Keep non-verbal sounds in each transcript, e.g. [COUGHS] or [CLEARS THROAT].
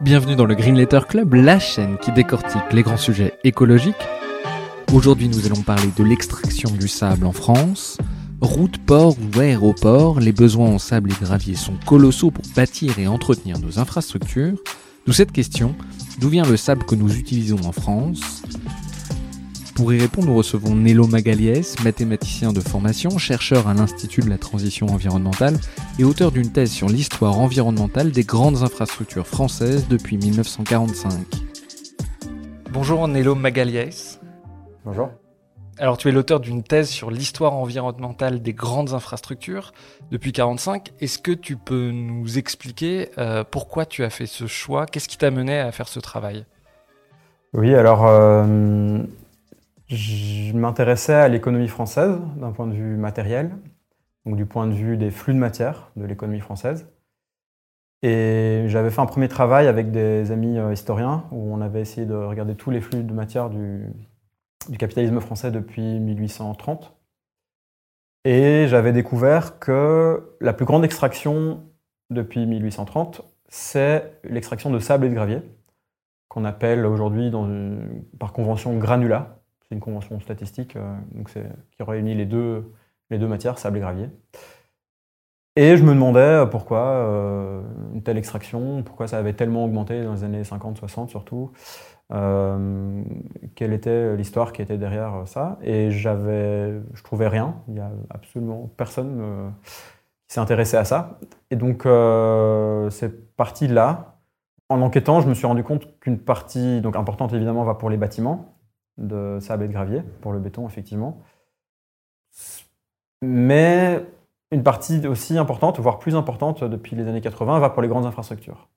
Bienvenue dans le Green Letter Club, la chaîne qui décortique les grands sujets écologiques. Aujourd'hui, nous allons parler de l'extraction du sable en France. Route, port ou aéroport, les besoins en sable et gravier sont colossaux pour bâtir et entretenir nos infrastructures. D'où cette question, d'où vient le sable que nous utilisons en France? Pour y répondre, nous recevons Nello Magaliès, mathématicien de formation, chercheur à l'Institut de la transition environnementale et auteur d'une thèse sur l'histoire environnementale des grandes infrastructures françaises depuis 1945. Bonjour Nello Magaliès. Bonjour. Alors tu es l'auteur d'une thèse sur l'histoire environnementale des grandes infrastructures depuis 1945. Est-ce que tu peux nous expliquer euh, pourquoi tu as fait ce choix? Qu'est-ce qui t'a mené à faire ce travail? Oui, alors euh, je m'intéressais à l'économie française d'un point de vue matériel, donc du point de vue des flux de matière de l'économie française. Et j'avais fait un premier travail avec des amis euh, historiens où on avait essayé de regarder tous les flux de matière du, capitalisme français depuis 1830. Et j'avais découvert que la plus grande extraction depuis 1830, c'est l'extraction de sable et de gravier, qu'on appelle aujourd'hui par convention granulat. C'est une convention statistique euh, donc qui réunit les deux, les deux matières, sable et gravier. Et je me demandais euh, pourquoi euh, une telle extraction, pourquoi ça avait tellement augmenté dans les années 50-60 surtout, quelle était l'histoire qui était derrière ça? Et j'avais, je trouvais rien, il n'y a absolument personne qui s'est intéressé à ça. Et donc c'est parti là. En enquêtant, je me suis rendu compte qu'une partie donc importante évidemment va pour les bâtiments, de sable et de gravier, pour le béton, effectivement. Mais une partie aussi importante, voire plus importante depuis les années 80, va pour les grandes infrastructures.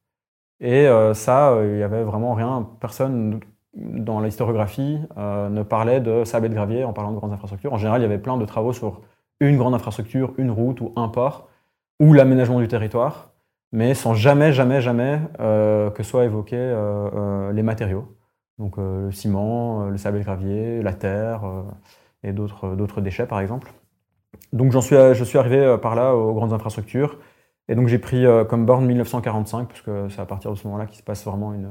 Et euh, ça, euh, il n'y avait vraiment rien, personne dans l'historiographie euh, ne parlait de sable et de gravier en parlant de grandes infrastructures. En général, il y avait plein de travaux sur une grande infrastructure, une route ou un port, ou l'aménagement du territoire, mais sans jamais, jamais, jamais que soient évoqués les matériaux. Donc euh, le ciment, euh, le sable et le gravier, la terre euh, et d'autres déchets par exemple. Donc j'en suis, je suis arrivé par là aux grandes infrastructures. Et donc j'ai pris comme borne 1945, puisque c'est à partir de ce moment-là qu'il se passe vraiment une,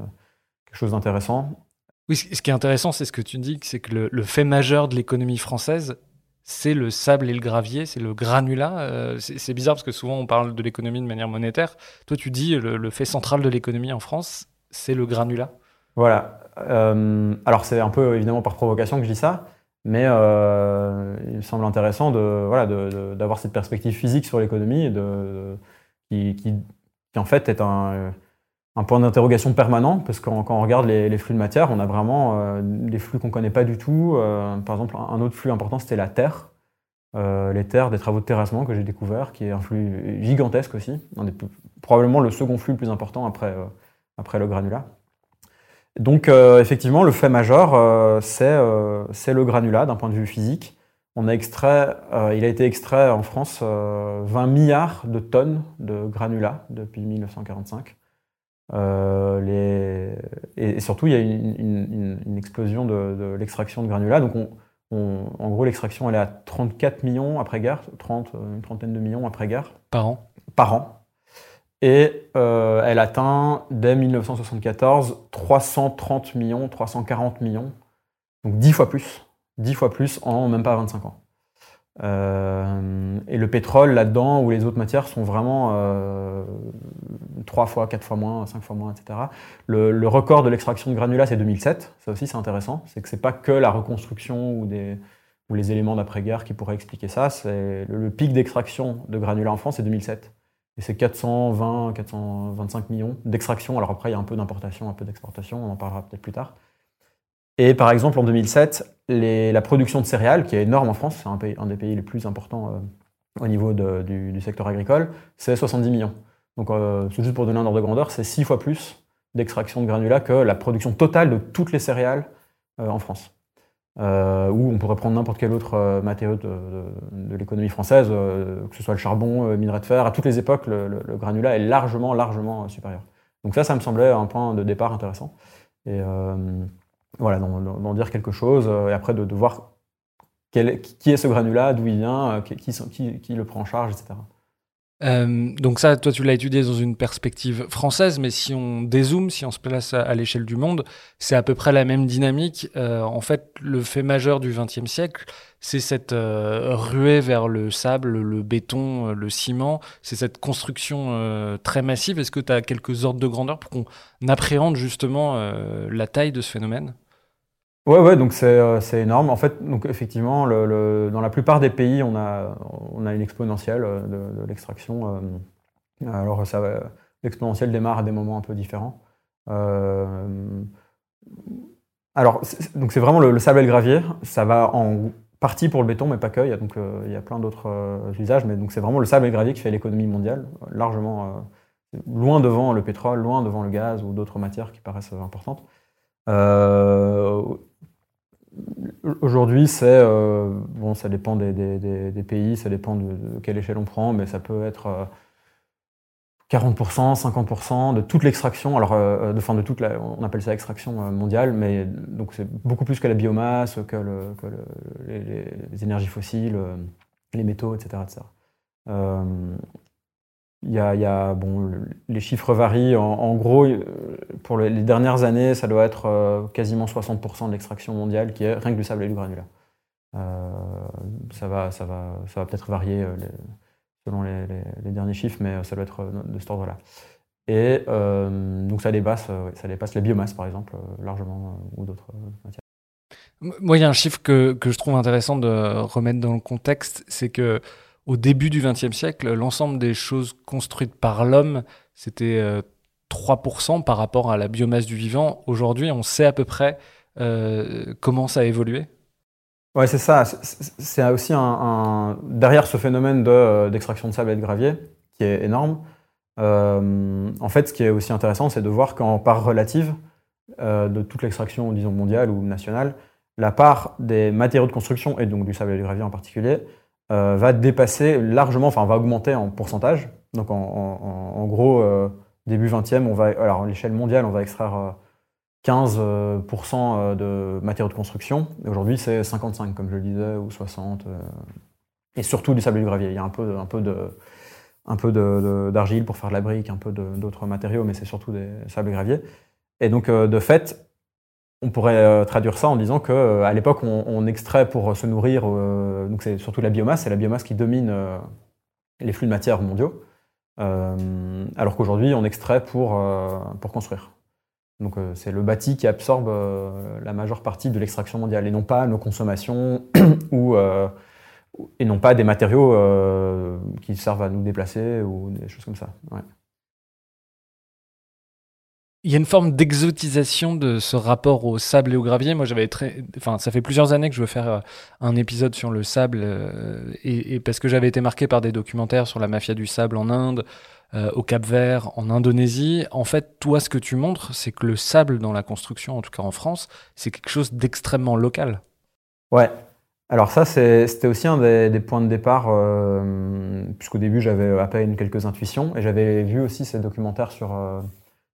quelque chose d'intéressant. Oui, ce qui est intéressant, c'est ce que tu dis, c'est que le, fait majeur de l'économie française, c'est le sable et le gravier, c'est le granulat. c'est bizarre parce que souvent on parle de l'économie de manière monétaire. Toi, tu dis le, le fait central de l'économie en France, c'est le granulat. Voilà. Euh, alors c'est un peu évidemment par provocation que je dis ça, mais euh, il me semble intéressant de, voilà, d'avoir cette perspective physique sur l'économie de, qui, en fait est un, un point d'interrogation permanent, parce que quand, on regarde les, flux de matière, on a vraiment euh, des flux qu'on ne connaît pas du tout. par exemple, un autre flux important, c'était la terre. les terres des travaux de terrassement que j'ai découvert, qui est un flux gigantesque aussi, probablement le second flux le plus important après, après le granulat. Donc euh, effectivement, le fait majeur, euh, euh, c'est le granulat d'un point de vue physique. On a extrait, il a été extrait en France 20 milliards de tonnes de granulat depuis 1945. Et, surtout, il y a une, une, explosion de, l'extraction de granulat. Donc en gros, l'extraction, elle est à 34 millions après-guerre, 30, une trentaine de millions après-guerre. Par an Par an. Et euh, elle atteint dès 1974 330 millions, 340 millions, donc 10 fois plus, 10 fois plus en même pas 25 ans. Euh, et le pétrole là-dedans, ou les autres matières, sont vraiment euh, 3 fois, 4 fois moins, 5 fois moins, etc. Le, record de l'extraction de granulats, c'est 2007. Ça aussi, c'est intéressant. C'est que c'est pas que la reconstruction ou, des, ou les éléments d'après-guerre qui pourraient expliquer ça. C'est le pic d'extraction de granulats en France, c'est 2007. Et c'est 420, 425 millions d'extraction. Alors après, il y a un peu d'importation, un peu d'exportation, on en parlera peut-être plus tard. Et par exemple, en 2007, la production de céréales, qui est énorme en France, c'est un, des pays les plus importants euh, au niveau du, secteur agricole, c'est 70 millions. Donc, c'est juste pour donner un ordre de grandeur, c'est six fois plus d'extraction de granulats que la production totale de toutes les céréales en France. Euh, ou on pourrait prendre n'importe quel autre euh, matériau de, l'économie française, euh, que ce soit le charbon, minerai de fer, à toutes les époques, le, granulat est largement, largement supérieur. Donc ça, ça me semblait un point de départ intéressant. Et voilà, d'en dire quelque chose, et après de, voir qui est ce granulat, d'où il vient, qui, le prend en charge, etc. Euh, donc ça, toi, tu l'as étudié dans une perspective française, mais si on dézoome, si on se place à, l'échelle du monde, c'est à peu près la même dynamique. Euh, en fait, le fait majeur du XXe siècle, c'est cette euh, ruée vers le sable, le béton, le ciment, c'est cette construction très massive. Est-ce que tu as quelques ordres de grandeur pour qu'on appréhende justement la taille de ce phénomène? Ouais, ouais, donc euh, c'est énorme. En fait, donc effectivement, le, dans la plupart des pays, on a, on a une exponentielle euh, de, l'extraction. Euh, alors, l'exponentielle démarre à des moments un peu différents. alors, donc c'est vraiment le, sable et le gravier. Ça va en partie pour le béton, mais pas que. Il y a donc il y a plein d'autres usages, mais donc c'est vraiment le sable et le gravier qui fait l'économie mondiale, largement loin devant le pétrole, loin devant le gaz ou d'autres matières qui paraissent importantes. Aujourd'hui, c'est euh, bon, ça dépend des, pays, ça dépend de, quelle échelle on prend, mais ça peut être 40%, euh, 50% de toute l'extraction. Alors, euh, de, fin, de toute on appelle ça extraction mondiale, mais donc c'est beaucoup plus que la biomasse, que, les, énergies fossiles, les métaux, etc. Il y a, bon, les chiffres varient. En, gros, euh, pour les, dernières années, ça doit être euh, quasiment 60% de l'extraction mondiale qui est rien que du sable et du granulat. Euh, ça va, ça va, ça va peut-être varier selon les, derniers chiffres, mais ça doit être de cet ordre-là. Et donc ça dépasse, ça dépasse les biomasses, par exemple, largement, ou d'autres matières. Moi, il y a un chiffre que, que, je trouve intéressant de remettre dans le contexte, c'est que au début du XXe siècle, l'ensemble des choses construites par l'homme, c'était 3% euh, par rapport à la biomasse du vivant. Aujourd'hui, on sait à peu près euh, comment ça a évolué Ouais, c'est ça. C'est aussi un, derrière ce phénomène euh, d'extraction de, sable et de gravier, qui est énorme. en fait, ce qui est aussi intéressant, c'est de voir qu'en part relative de toute l'extraction, disons mondiale ou nationale, la part des matériaux de construction et donc du sable et du gravier en particulier euh, va dépasser largement, enfin va augmenter en pourcentage. Donc en, gros, euh, début 20e, on va, alors à l'échelle mondiale, on va extraire 15% euh, de matériaux de construction. Aujourd'hui, c'est 55, comme je le disais, ou 60. et surtout du sable et du gravier. Il y a un peu, un peu de un peu d'argile pour faire de la brique, un peu d'autres matériaux, mais c'est surtout des sables et graviers. Et donc, de fait, on pourrait euh, traduire ça en disant qu'à euh, l'époque, on, extrait pour se nourrir, euh, donc c'est surtout la biomasse, c'est la biomasse qui domine les flux de matière mondiaux, alors qu'aujourd'hui, on extrait pour, pour construire. Donc c'est le bâti qui absorbe la majeure partie de l'extraction mondiale, et non pas nos consommations, [COUGHS] ou, et non pas des matériaux qui servent à nous déplacer, ou des choses comme ça. Il y a une forme d'exotisation de ce rapport au sable et au gravier. Moi, j'avais très, enfin, ça fait plusieurs années que je veux faire euh, un épisode sur le sable, euh, et, parce que j'avais été marqué par des documentaires sur la mafia du sable en Inde, euh, au Cap-Vert, en Indonésie. En fait, toi, ce que tu montres, c'est que le sable dans la construction, en tout cas en France, c'est quelque chose d'extrêmement local. Ouais. Alors ça, c'était aussi un des, points de départ, puisqu'au début, j'avais à peine quelques intuitions, et j'avais vu aussi ces documentaires sur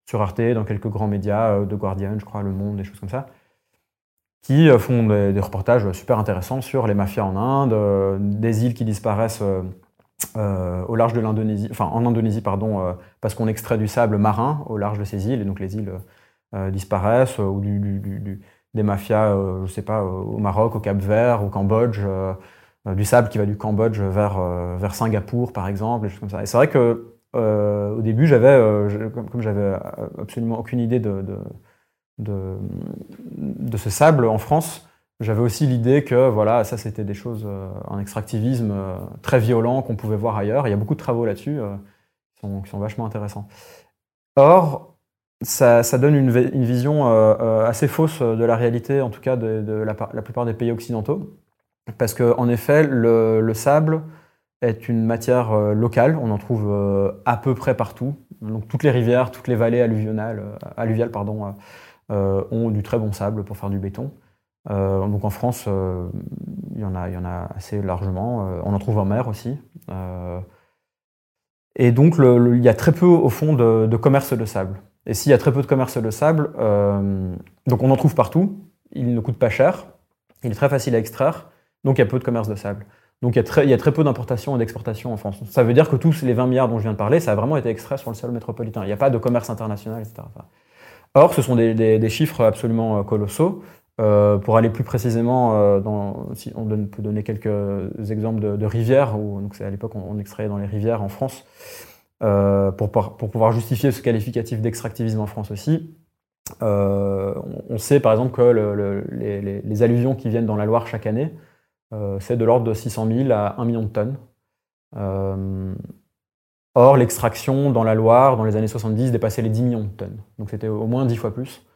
sur Arte, dans quelques grands médias, euh, de Guardian, je crois, Le Monde, des choses comme ça, qui euh, font des, reportages super intéressants sur les mafias en Inde, euh, des îles qui disparaissent au large de l'Indonésie, enfin en Indonésie, pardon, parce qu'on extrait du sable marin au large de ces îles, et donc les îles disparaissent, ou des mafias, je sais pas, au Maroc, au Cap-Vert, au Cambodge, du sable qui va du Cambodge vers, vers Singapour, par exemple, des choses comme ça. Et c'est vrai que euh, au début, j'avais, euh, comme, j'avais absolument aucune idée de, ce sable en France, j'avais aussi l'idée que voilà, ça c'était des choses, euh, un extractivisme très violent qu'on pouvait voir ailleurs. Il y a beaucoup de travaux là-dessus qui sont, vachement intéressants. Or, ça, donne une, vision assez fausse de la réalité, en tout cas de, la, plupart des pays occidentaux, parce qu'en effet, le sable est une matière locale. On en trouve à peu près partout. Donc toutes les rivières, toutes les vallées alluviales, alluviales pardon, ont du très bon sable pour faire du béton. donc en France, il y, en a, il y en a assez largement. on en trouve en mer aussi. et donc il y a très peu au fond de commerce de sable. Et s'il y a très peu de commerce de sable, euh, donc on en trouve partout, il ne coûte pas cher, il est très facile à extraire, donc il y a peu de commerce de sable. Donc il y a très, peu d'importation et d'exportation en France. Ça veut dire que tous les 20 milliards dont je viens de parler, ça a vraiment été extrait sur le sol métropolitain. Il n'y a pas de commerce international, etc. Or, ce sont des, chiffres absolument euh, colossaux. Euh, pour aller plus précisément, dans, si on peut donner quelques exemples de, rivières, où, donc à l'époque on, on, extrayait dans les rivières en France, euh, pour, pouvoir justifier ce qualificatif d'extractivisme en France aussi. Euh, on, sait par exemple que les, alluvions qui viennent dans la Loire chaque année, euh, c'est de l'ordre de 600 000 à 1 million de tonnes. or, l'extraction dans la Loire, dans les années 70, dépassait les 10 millions de tonnes. Donc c'était au moins 10 fois plus.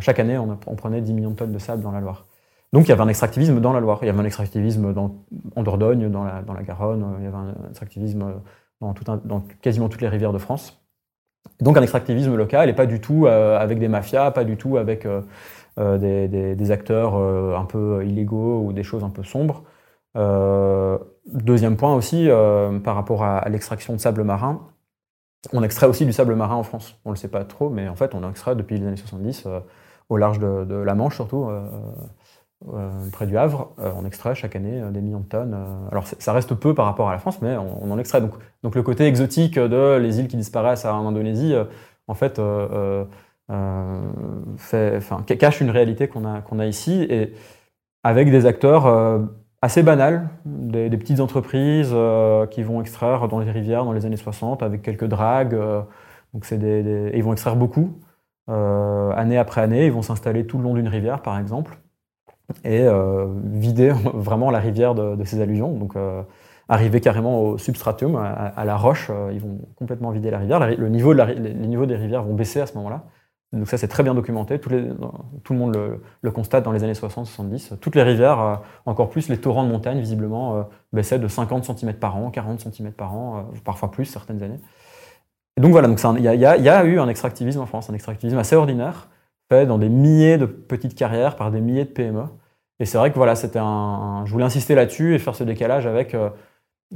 chaque année, on, prenait 10 millions de tonnes de sable dans la Loire. Donc il y avait un extractivisme dans la Loire, il y avait un extractivisme dans, en Dordogne, dans la, Garonne, il y avait un extractivisme dans, quasiment toutes les rivières de France. Donc un extractivisme local et pas du tout euh, avec des mafias, pas du tout avec euh, euh, des, acteurs un peu illégaux ou des choses un peu sombres. deuxième point aussi, par rapport à, l'extraction de sable marin, on extrait aussi du sable marin en France. On ne le sait pas trop, mais en fait on extrait depuis les années 70 au large de, la Manche surtout, euh, près du Havre, euh, on extrait chaque année euh, des millions de tonnes. alors ça reste peu par rapport à la France, mais on, en extrait. Donc, donc, le côté exotique de les îles qui disparaissent en Indonésie, en fait, fait, cache une réalité qu'on a, ici, et avec des acteurs assez banals, des, petites entreprises qui vont extraire dans les rivières dans les années 60 avec quelques dragues. donc des, ils vont extraire beaucoup, année après année. Ils vont s'installer tout le long d'une rivière, par exemple et euh, vider [LAUGHS] vraiment la rivière de, ces allusions. Donc, euh, arriver carrément au substratum, à, la roche, euh, ils vont complètement vider la rivière. le niveau de les niveaux des rivières vont baisser à ce moment-là. Donc ça, c'est très bien documenté. Tout, le monde le, constate dans les années 60-70. Toutes les rivières, encore plus les torrents de montagne, visiblement, baissaient de 50 cm par an, 40 cm par an, parfois plus certaines années. Et donc voilà, il y, y, a eu un extractivisme en France, un extractivisme assez ordinaire, fait dans des milliers de petites carrières par des milliers de PME. Et c'est vrai que voilà, c'était un, je voulais insister là-dessus et faire ce décalage avec euh,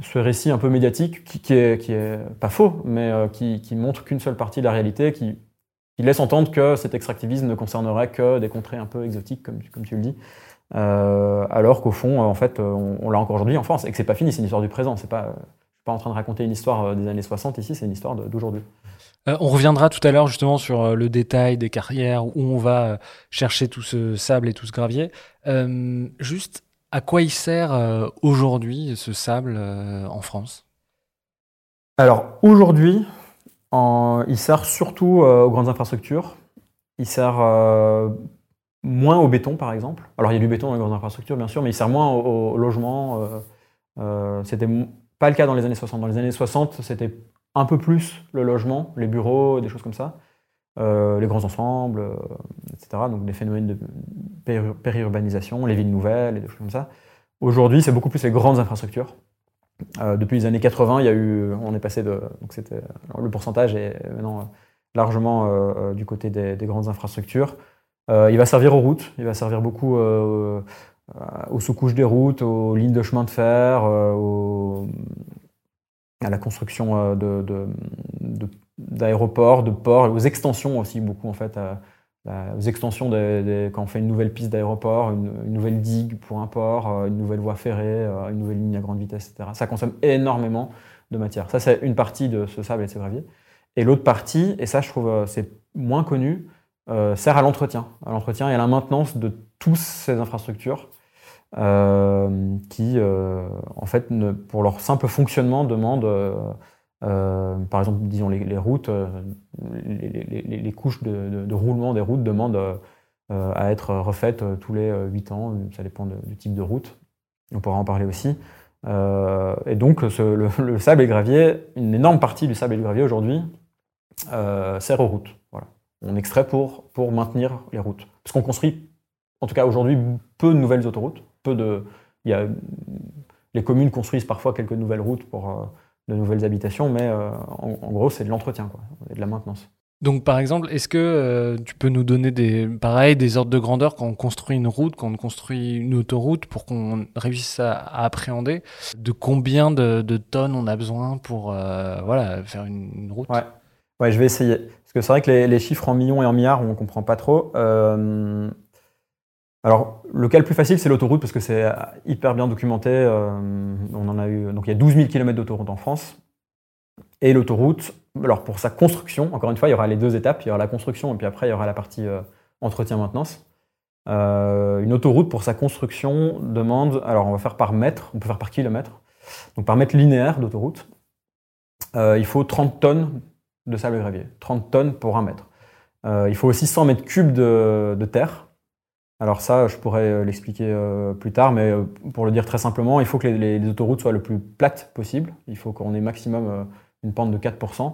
ce récit un peu médiatique qui, qui est pas faux, mais euh, qui, qui, montre qu'une seule partie de la réalité, qui, qui, laisse entendre que cet extractivisme ne concernerait que des contrées un peu exotiques, comme, comme tu le dis. Euh, alors qu'au fond, en fait, on, l'a encore aujourd'hui en France et que c'est pas fini, c'est une histoire du présent. C'est pas, je suis pas en train de raconter une histoire des années 60 ici, c'est une histoire d'aujourd'hui. Euh, on reviendra tout à l'heure justement sur euh, le détail des carrières, où on va euh, chercher tout ce sable et tout ce gravier. juste, à quoi il sert aujourd'hui ce sable en France? Alors aujourd'hui, il sert surtout aux grandes infrastructures. Il sert moins au béton par exemple. Alors il y a du béton dans les grandes infrastructures bien sûr, mais il sert moins au, au logement. c'était pas le cas dans les années 60. Dans les années 60, c'était un peu plus le logement, les bureaux, des choses comme ça, euh, les grands ensembles, euh, etc. Donc des phénomènes de périurbanisation, les villes nouvelles et des choses comme ça. Aujourd'hui, c'est beaucoup plus les grandes infrastructures. Euh, depuis les années 80, il y a eu, on est passé de, donc c'était, le pourcentage est maintenant largement du côté des, des, grandes infrastructures. il va servir aux routes, il va servir beaucoup aux sous-couches des routes, aux lignes de chemin de fer, à la construction euh, d'aéroports, de, ports, aux extensions aussi beaucoup en fait, aux extensions quand on fait une nouvelle piste d'aéroport, une, nouvelle digue pour un port, euh, une nouvelle voie ferrée, euh, une nouvelle ligne à grande vitesse, etc. Ça consomme énormément de matière. Ça, c'est une partie de ce sable et de ces graviers. Et l'autre partie, et ça, je trouve, c'est moins connu, sert à l'entretien, à l'entretien et à la maintenance de toutes ces infrastructures euh, qui, euh, en fait, pour leur simple fonctionnement, demandent, euh, par exemple, disons les, routes, les, couches de, roulement des routes demandent à être refaites tous les 8 ans, ça dépend du type de route. On pourra en parler aussi. et donc, [LAUGHS] le, sable et le gravier, une énorme partie du sable et du gravier aujourd'hui sert aux routes. Voilà. On extrait pour, pour maintenir les routes. Parce qu'on construit, en tout cas aujourd'hui, peu de nouvelles autoroutes de, il y a Les communes construisent parfois quelques nouvelles routes pour de nouvelles habitations, mais en, gros, c'est de l'entretien quoi, et de la maintenance. Donc, par exemple, est-ce que euh, tu peux nous donner des, pareil, des ordres de grandeur quand on construit une route, quand on construit une autoroute, pour qu'on réussisse à, appréhender de combien de, tonnes on a besoin pour euh, voilà, faire une, route? Ouais. ouais. je vais essayer. Parce que c'est vrai que les, chiffres en millions et en milliards, on ne comprend pas trop. Euh, alors, le cas le plus facile, c'est l'autoroute, parce que c'est hyper bien documenté. on en a eu, donc il y a 12 000 km d'autoroute en France. Et l'autoroute, alors pour sa construction, encore une fois, il y aura les deux étapes. Il y aura la construction et puis après, il y aura la partie euh, entretien-maintenance. Euh, une autoroute, pour sa construction, demande, alors on va faire par mètre, on peut faire par kilomètre, donc par mètre linéaire d'autoroute, euh, il faut 30 tonnes de sable gravier, 30 tonnes pour un mètre. il faut aussi 100 mètres cubes de, terre. Alors ça, je pourrais l'expliquer plus tard, mais pour le dire très simplement, il faut que les, autoroutes soient le plus plates possible. Il faut qu'on ait maximum une pente de 4%.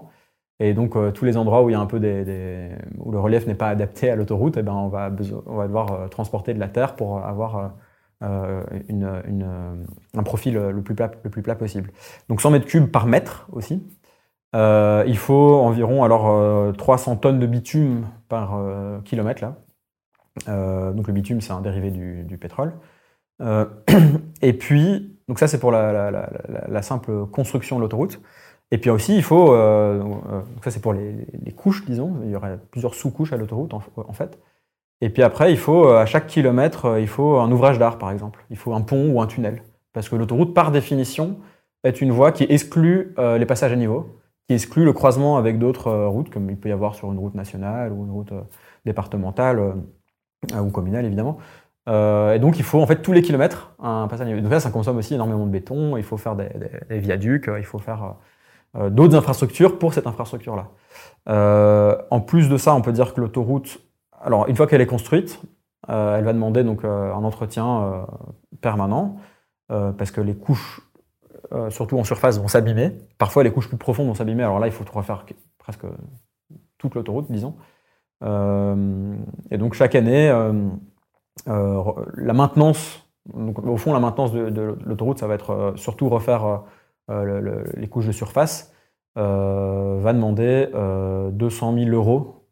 Et donc, euh, tous les endroits où il y a un peu des, où le relief n'est pas adapté à l'autoroute, eh ben, on, va on va devoir euh, transporter de la terre pour avoir euh, un profil le plus, plat, le plus plat possible. Donc 100 mètres cubes par mètre aussi. il faut environ alors 300 tonnes de bitume par kilomètre là. Donc le bitume c'est un dérivé du, pétrole. [CLEARS THROAT] et puis donc ça c'est pour la, simple construction de l'autoroute. Et puis aussi, il faut, euh, euh, ça c'est pour les, couches, disons, il y aurait plusieurs sous-couches à l'autoroute en, fait. Et puis après, il faut, euh, à chaque kilomètre, il faut un ouvrage d'art, par exemple. Il faut un pont ou un tunnel. Parce que l'autoroute, par définition, est une voie qui exclut les passages à niveau, qui exclut le croisement avec d'autres routes, comme il peut y avoir sur une route nationale ou une route départementale ou communale, évidemment. et donc, il faut en fait tous les kilomètres un passage. Donc là, ça consomme aussi énormément de béton. Il faut faire des, viaducs, il faut faire euh, d'autres infrastructures pour cette infrastructure-là. Euh, en plus de ça, on peut dire que l'autoroute, alors une fois qu'elle est construite, euh, elle va demander donc un entretien permanent parce que les couches, surtout en surface, vont s'abîmer. Parfois, les couches plus profondes vont s'abîmer. Alors là, il faut refaire presque toute l'autoroute, disons. Et donc chaque année, la maintenance, donc, au fond, la maintenance de, de l'autoroute, ça va être surtout refaire euh, les couches de surface, euh, va demander 200 euh, 000 euros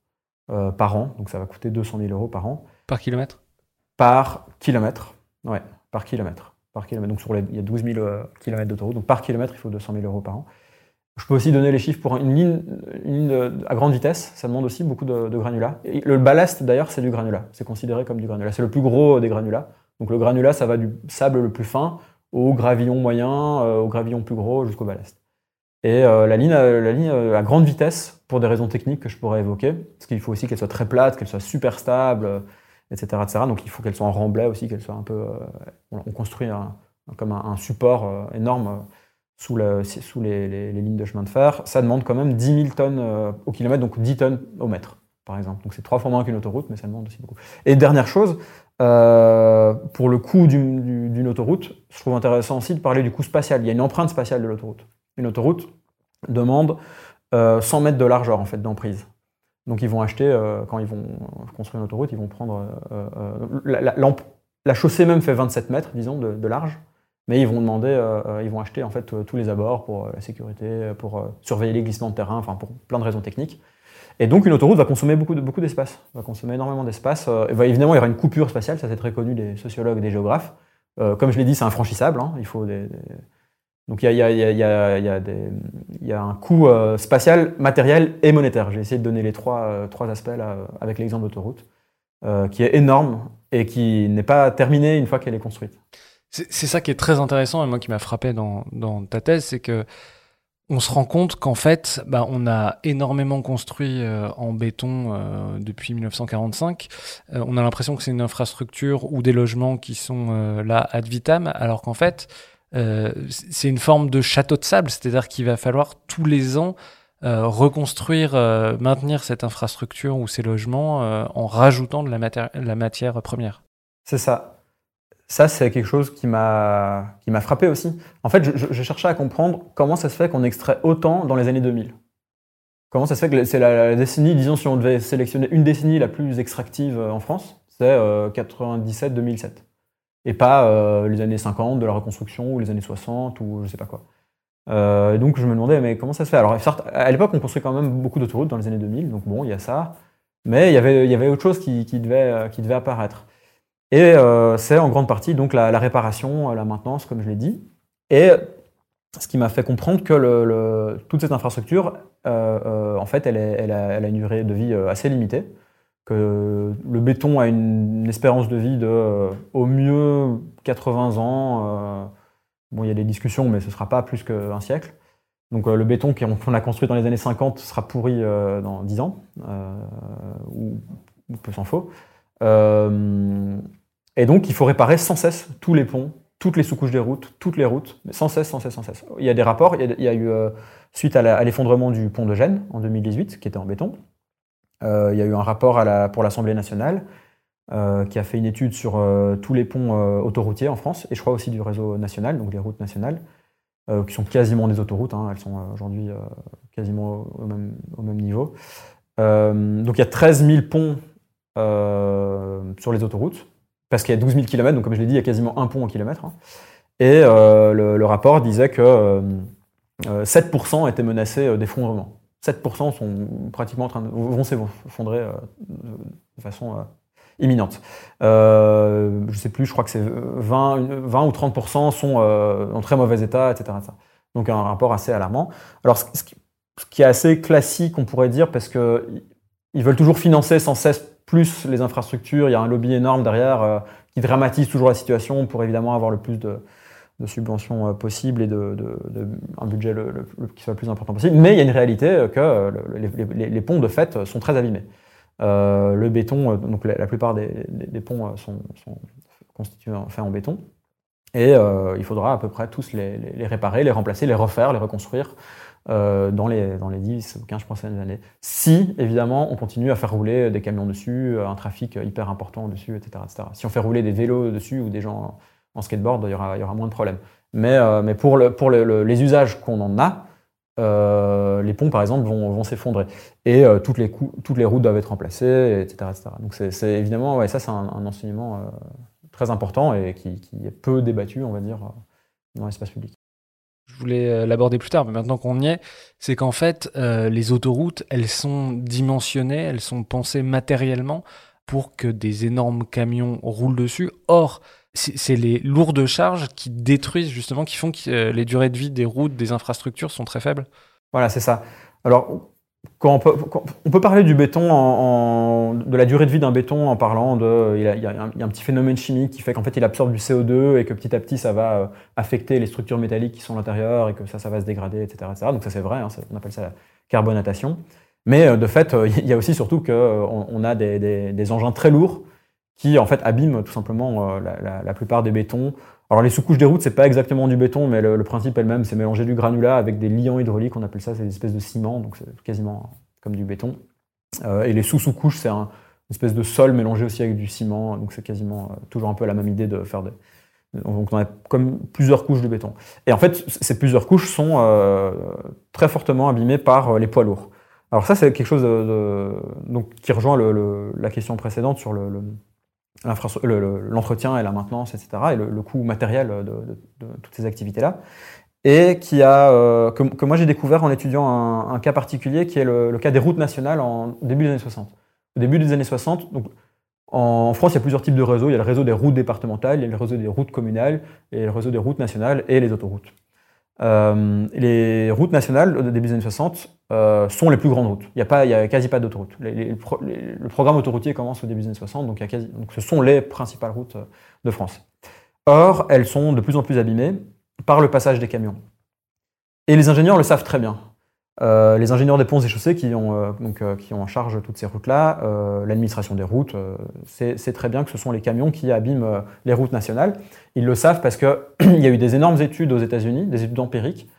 par an. Donc ça va coûter 200 000 euros par an. Par kilomètre? Par kilomètre. Ouais, par kilomètre. Par kilomètre. Donc sur les, il y a 12 000 kilomètres d'autoroute. Donc par kilomètre, il faut 200 000 euros par an. Je peux aussi donner les chiffres pour une ligne, à grande vitesse. Ça demande aussi beaucoup de, de granulat. Et le ballast, d'ailleurs, c'est du granulat. C'est considéré comme du granulat. C'est le plus gros des granulats. Donc le granulat, ça va du sable le plus fin au gravillon moyen, euh, au gravillon plus gros, jusqu'au ballast. Et euh, la ligne, la ligne euh, à grande vitesse, pour des raisons techniques que je pourrais évoquer, parce qu'il faut aussi qu'elle soit très plate, qu'elle soit super stable, etc., etc. Donc il faut qu'elle soit en remblai aussi, qu'elle soit un peu. on construit comme un, support énorme sous, les, lignes de chemin de fer. Ça demande quand même 10 000 tonnes au kilomètre, donc 10 tonnes au mètre, par exemple. Donc c'est trois fois moins qu'une autoroute, mais ça demande aussi beaucoup. Et dernière chose, euh, pour le coût d'une autoroute, je trouve intéressant aussi de parler du coût spatial. Il y a une empreinte spatiale de l'autoroute. Une autoroute demande 100 euh, mètres de largeur en fait d'emprise. Donc ils vont acheter, euh, quand ils vont construire une autoroute, ils vont prendre la, chaussée même fait 27 mètres, disons, de, large, mais ils vont demander, ils vont acheter en fait tous les abords pour la sécurité, pour surveiller les glissements de terrain, enfin pour plein de raisons techniques. Et donc une autoroute va consommer beaucoup de beaucoup d'espace, va consommer énormément d'espace. Euh, évidemment, il y aura une coupure spatiale, ça c'est très connu des sociologues, des géographes. Euh, comme je l'ai dit, c'est infranchissable. Hein, il faut Donc il y a, un coût euh, spatial, matériel et monétaire. J'ai essayé de donner les trois, trois aspects avec l'exemple d'autoroute, qui est énorme et qui n'est pas terminé une fois qu'elle est construite. C'est ça qui est très intéressant et moi qui m'a frappé dans, dans ta thèse, c'est que on se rend compte qu'en fait, bah, on a énormément construit euh, en béton euh, depuis 1945. Euh, on a l'impression que c'est une infrastructure ou des logements qui sont là ad vitam, alors qu'en fait, c'est une forme de château de sable, c'est-à-dire qu'il va falloir tous les ans reconstruire, maintenir cette infrastructure ou ces logements en rajoutant de la, la matière première. C'est ça ça, c'est quelque chose qui m'a frappé aussi. En fait, je, cherchais à comprendre comment ça se fait qu'on extrait autant dans les années 2000. Comment ça se fait que c'est la, décennie, disons, si on devait sélectionner une décennie la plus extractive euh, en France, c'est 97-2007. Euh, et pas les années 50 de la reconstruction ou les années 60 ou je sais pas quoi. donc je me demandais mais comment ça se fait? Alors à l'époque on construit quand même beaucoup d'autoroutes dans les années 2000, donc bon il y a ça, mais il y avait, il y avait autre chose qui, qui devait, qui devait apparaître. Et c'est en grande partie donc la, réparation, la maintenance comme je l'ai dit, et ce qui m'a fait comprendre que toute cette infrastructure, euh, euh, en fait, elle, a, une durée de vie euh, assez limitée. Que le béton a une, espérance de vie de au mieux 80 ans. bon, il y a des discussions, mais ce ne sera pas plus qu'un siècle. Donc le béton qu'on a construit dans les années 50 sera pourri dans 10 ans, ou, ou, peu s'en faut. Et donc il faut réparer sans cesse tous les ponts, toutes les sous-couches des routes, toutes les routes, mais sans cesse, sans cesse, sans cesse. Il y a des rapports, il y a, eu, euh, suite à l'effondrement du pont de Gênes en 2018, qui était en béton, euh, il y a eu un rapport pour l'Assemblée nationale euh, qui a fait une étude sur tous les ponts autoroutiers en France, et je crois aussi du réseau national, donc des routes nationales, qui sont quasiment des autoroutes, hein, elles sont aujourd'hui quasiment au même, au même niveau. donc il y a 13 000 ponts sur les autoroutes, parce qu'il y a 12 000 km, donc comme je l'ai dit, il y a quasiment un pont au kilomètre. Hein. Et euh, le, rapport disait que 7% euh, étaient menacés euh, d'effondrement. 7% sont pratiquement en train de, vont s'effondrer de façon imminente. je ne sais plus, je crois que c'est 20, 20, ou 30% sont en très mauvais état, etc., Donc un rapport assez alarmant. Alors ce qui est assez classique, on pourrait dire, parce qu'ils veulent toujours financer sans cesse plus les infrastructures, il y a un lobby énorme derrière euh, qui dramatise toujours la situation pour évidemment avoir le plus de, subventions euh, possibles et un budget qui soit le plus important possible. Mais il y a une réalité euh, que les, ponts de fait sont très abîmés. le béton, la, plupart des, ponts sont, constitués en, faits en béton. Et il faudra à peu près tous les, réparer, les remplacer, les refaire, les reconstruire euh, dans, les, dans les 10 ou 15 prochaines années. Si, évidemment, on continue à faire rouler des camions dessus, euh, un trafic hyper important dessus, etc. Si on fait rouler des vélos dessus ou des gens en skateboard, il y aura, il y aura moins de problèmes. Mais, euh, mais pour, le, pour les usages qu'on en a, les ponts, par exemple, vont, vont s'effondrer. Et toutes, les toutes les routes doivent être remplacées, etc. Donc c'est évidemment, ouais, ça c'est un, enseignement très important et qui, est peu débattu, on va dire, dans l'espace public je voulais euh, l'aborder plus tard, mais maintenant qu'on y est, c'est qu'en fait, euh, les autoroutes, elles sont dimensionnées, elles sont pensées matériellement pour que des énormes camions roulent dessus. Or, c'est les lourdes charges qui détruisent justement, qui font que euh, les durées de vie des routes, des infrastructures sont très faibles. Voilà, c'est ça. Alors, on, peut, parler du béton, en, de la durée de vie d'un béton en parlant de. Il y, a, un, petit phénomène chimique qui fait qu'en fait il absorbe du CO2 et que petit à petit ça va euh, affecter les structures métalliques qui sont à l'intérieur et que ça, ça va se dégrader, etc. Donc ça c'est vrai, hein, on appelle ça la carbonatation. Mais euh, de fait, euh, [LAUGHS] il y a aussi surtout qu'on on a des, engins très lourds qui en fait abîment tout simplement la, plupart des bétons. Alors les sous-couches des routes, c'est pas exactement du béton, mais le, principe est le même, c'est mélanger du granulat avec des liants hydrauliques, on appelle ça, c'est des espèces de ciment, donc c'est quasiment comme du béton. Euh, et les sous-sous-couches, c'est un, une espèce de sol mélangé aussi avec du ciment, donc c'est quasiment euh, toujours un peu la même idée de faire des... Donc on a comme plusieurs couches de béton. Et en fait, ces plusieurs couches sont euh, très fortement abîmées par les poids lourds. Alors ça, c'est quelque chose donc, qui rejoint la question précédente sur le l'entretien et la maintenance, etc., et le, coût matériel de, toutes ces activités-là, et qui a, euh, que, moi j'ai découvert en étudiant un, cas particulier qui est le, cas des routes nationales en début des années 60. Au début des années 60, donc, en France, il y a plusieurs types de réseaux. Il y a le réseau des routes départementales, il y a le réseau des routes communales, et le réseau des routes nationales et les autoroutes. Euh, les routes nationales au début des années 60 euh, sont les plus grandes routes. Il n'y a, pas, y a quasi pas d'autoroutes. le programme autoroutier commence au début des années 60, donc, y a quasi, donc ce sont les principales routes euh, de France. Or, elles sont de plus en plus abîmées par le passage des camions. Et les ingénieurs le savent très bien. Euh, les ingénieurs des ponts et chaussées qui ont, donc, qui ont en charge toutes ces routes-là, l'administration des routes, c'est très bien que ce sont les camions qui abîment les routes nationales. Ils le savent parce qu'il [CLEARS THROAT] y a eu des énormes études aux États-Unis, des études empiriques,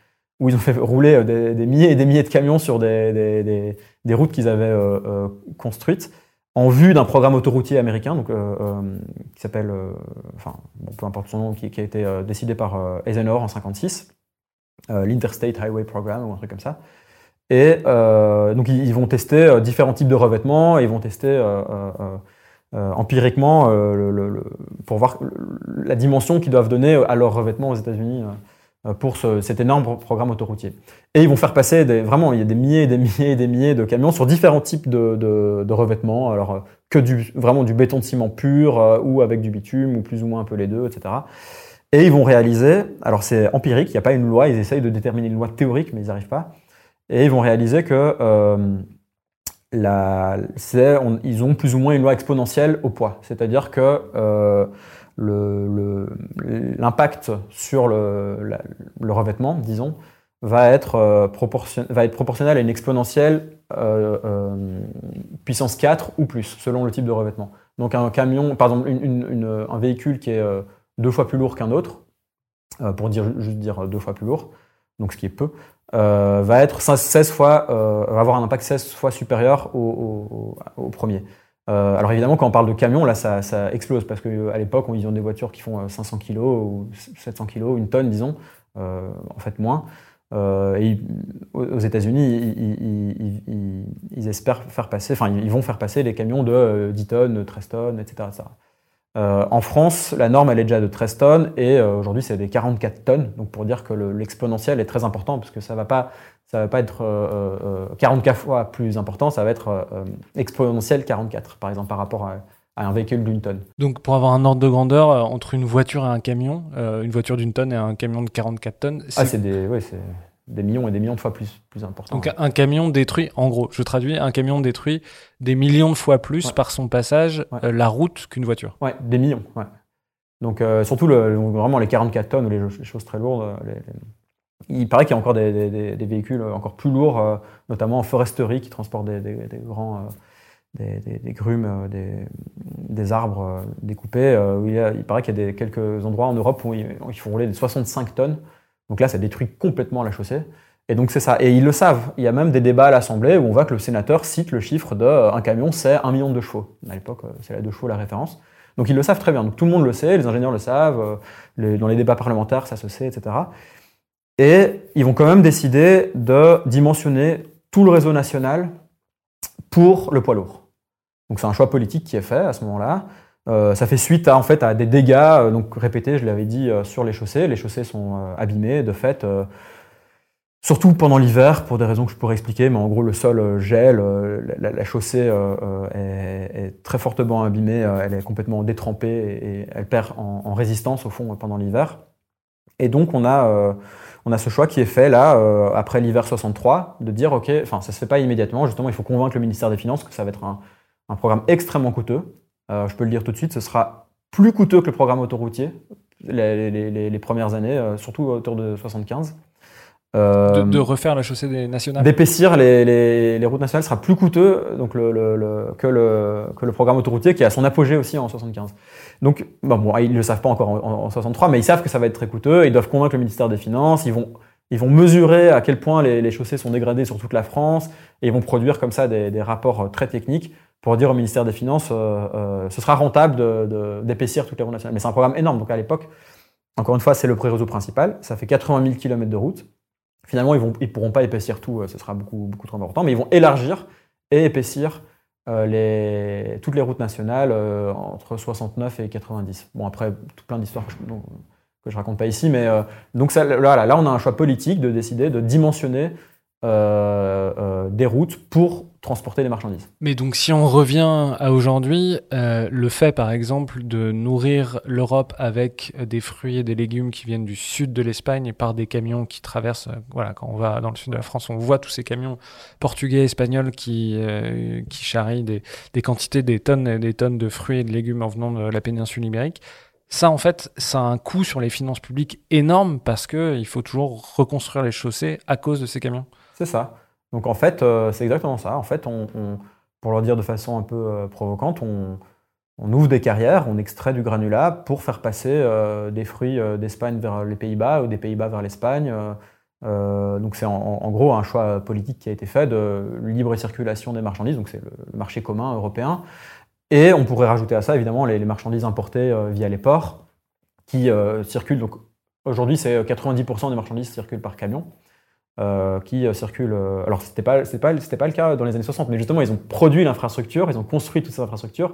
où ils ont fait rouler des, milliers et des milliers de camions sur des, routes qu'ils avaient construites en vue d'un programme autoroutier américain donc, qui s'appelle, enfin, peu importe son nom, qui, a été décidé par Eisenhower en 56, l'Interstate Highway Program ou un truc comme ça. Et euh, donc ils vont tester euh, différents types de revêtements, ils vont tester euh, empiriquement pour voir la dimension qu'ils doivent donner à leur revêtement aux États-Unis pour cet énorme programme autoroutier. Et ils vont faire passer vraiment, il y a des milliers et des milliers et des milliers de camions sur différents types de, revêtements, alors que vraiment du béton de ciment pur ou avec du bitume ou plus ou moins un peu les deux, etc. Et ils vont réaliser, alors c'est empirique, il n'y a pas une loi, ils essayent de déterminer une loi théorique, mais ils n'y arrivent pas. Et ils vont réaliser que euh, ils ont plus ou moins une loi exponentielle au poids. C'est-à-dire que euh, l'impact sur le, revêtement, disons, va être, euh, va être proportionnel à une exponentielle euh, euh, puissance 4 ou plus, selon le type de revêtement. Donc un camion, par exemple, un véhicule qui est deux fois plus lourd qu'un autre, pour dire, juste dire deux fois plus lourd, donc ce qui est peu, va être 16 fois, va avoir un impact 16 fois supérieur au, premier. Alors évidemment, quand on parle de camions, là, ça, explose parce qu'à l'époque, on ont des voitures qui font 500 kg ou 700 kg, une tonne, disons, en fait moins. et aux États-Unis, ils, espèrent faire passer, enfin, ils vont faire passer les camions de 10 tonnes, 13 tonnes, etc. etc. Euh, en France, la norme, elle est déjà de 13 tonnes et euh, aujourd'hui, c'est des 44 tonnes. Donc, pour dire que l'exponentiel est très important, parce que ça ne va pas, ça va pas être 44 euh, fois plus important, ça va être exponentiel 44, par exemple, par rapport à, un véhicule d'une tonne. Donc, pour avoir un ordre de grandeur entre une voiture et un camion, une voiture d'une tonne et un camion de 44 tonnes, Ah, c'est des. Oui, c'est des millions et des millions de fois plus, plus important. Donc un camion détruit, en gros, je traduis, un camion détruit des millions de fois plus par son passage euh, la route qu'une voiture. Ouais, des millions. Ouais. Donc euh, surtout le, vraiment les 44 tonnes ou les, choses très lourdes. Euh, il paraît qu'il y a encore des, véhicules encore plus lourds, notamment en foresterie, qui transportent des, grands, des, grumes, des, arbres découpés. il, paraît qu'il y a quelques endroits en Europe où ils, font rouler des 65 tonnes. Donc là, ça détruit complètement la chaussée. Et donc c'est ça. Et ils le savent. Il y a même des débats à l'Assemblée où on voit que le sénateur cite le chiffre de euh, un camion, c'est un million de chevaux. À l'époque, euh, c'est la deux chevaux la référence. Donc ils le savent très bien. Donc tout le monde le sait, les ingénieurs le savent, euh, dans les débats parlementaires, ça se sait, etc. Et ils vont quand même décider de dimensionner tout le réseau national pour le poids lourd. Donc c'est un choix politique qui est fait à ce moment-là. Euh, ça fait suite à, en fait, à des dégâts euh, donc répétés, je l'avais dit, euh, sur les chaussées. Les chaussées sont abîmées, de fait, surtout pendant l'hiver, pour des raisons que je pourrais expliquer, mais en gros, le sol gèle, la, chaussée est, très fortement abîmée, elle est complètement détrempée et, elle perd en, résistance, au fond, pendant l'hiver. Et donc, on a, on a ce choix qui est fait là, après l'hiver 63, de dire, OK, enfin, ça se fait pas immédiatement, justement, il faut convaincre le ministère des Finances que ça va être un programme extrêmement coûteux, euh, je peux le dire tout de suite, ce sera plus coûteux que le programme autoroutier les, premières années, euh, surtout autour de 75. Euh, de, refaire la chaussée des nationales D'épaissir les, routes nationales sera plus coûteux donc le, que, le, programme autoroutier qui a son apogée aussi en 75. Donc, bon, ils ne le savent pas encore en, 63, mais ils savent que ça va être très coûteux. Ils doivent convaincre le ministère des Finances. Ils vont, ils vont mesurer à quel point les, chaussées sont dégradées sur toute la France et ils vont produire comme ça des rapports très techniques pour dire au ministère des Finances, euh, euh, ce sera rentable d'épaissir toutes les routes nationales. Mais c'est un programme énorme. Donc à l'époque, encore une fois, c'est le pré-réseau principal. Ça fait 80 000 km de route. Finalement, ils ne pourront pas épaissir tout, euh, ce sera beaucoup, beaucoup trop important, mais ils vont élargir et épaissir les, toutes les routes nationales entre 69 et 90. Bon, après, tout plein d'histoires que, je ne raconte pas ici, mais donc ça, là, là, on a un choix politique de décider de dimensionner des routes pour transporter les marchandises. Mais donc si on revient à aujourd'hui, euh, le fait par exemple de nourrir l'Europe avec des fruits et des légumes qui viennent du sud de l'Espagne par des camions qui traversent, euh, voilà, quand on va dans le sud de la France, on voit tous ces camions portugais, espagnols qui, euh, qui charrient des, des, quantités, des tonnes et des tonnes de fruits et de légumes en venant de la péninsule ibérique. Ça, en fait, ça a un coût sur les finances publiques énorme parce qu'il faut toujours reconstruire les chaussées à cause de ces camions. C'est ça. Donc en fait, euh, c'est exactement ça. En fait, pour le dire de façon un peu euh, provocante, on, ouvre des carrières, on extrait du granulat pour faire passer euh, des fruits d'Espagne vers les Pays-Bas ou des Pays-Bas vers l'Espagne. donc c'est en, gros un choix politique qui a été fait de libre circulation des marchandises, donc c'est le, marché commun européen. Et on pourrait rajouter à ça évidemment les, les marchandises importées via les ports qui circulent. Donc aujourd'hui, c'est 90% des marchandises circulent par camion. Euh, qui euh, circulent. Euh, alors, c'était pas, pas, pas le cas dans les années 60, mais justement, ils ont produit l'infrastructure, ils ont construit toute cette infrastructure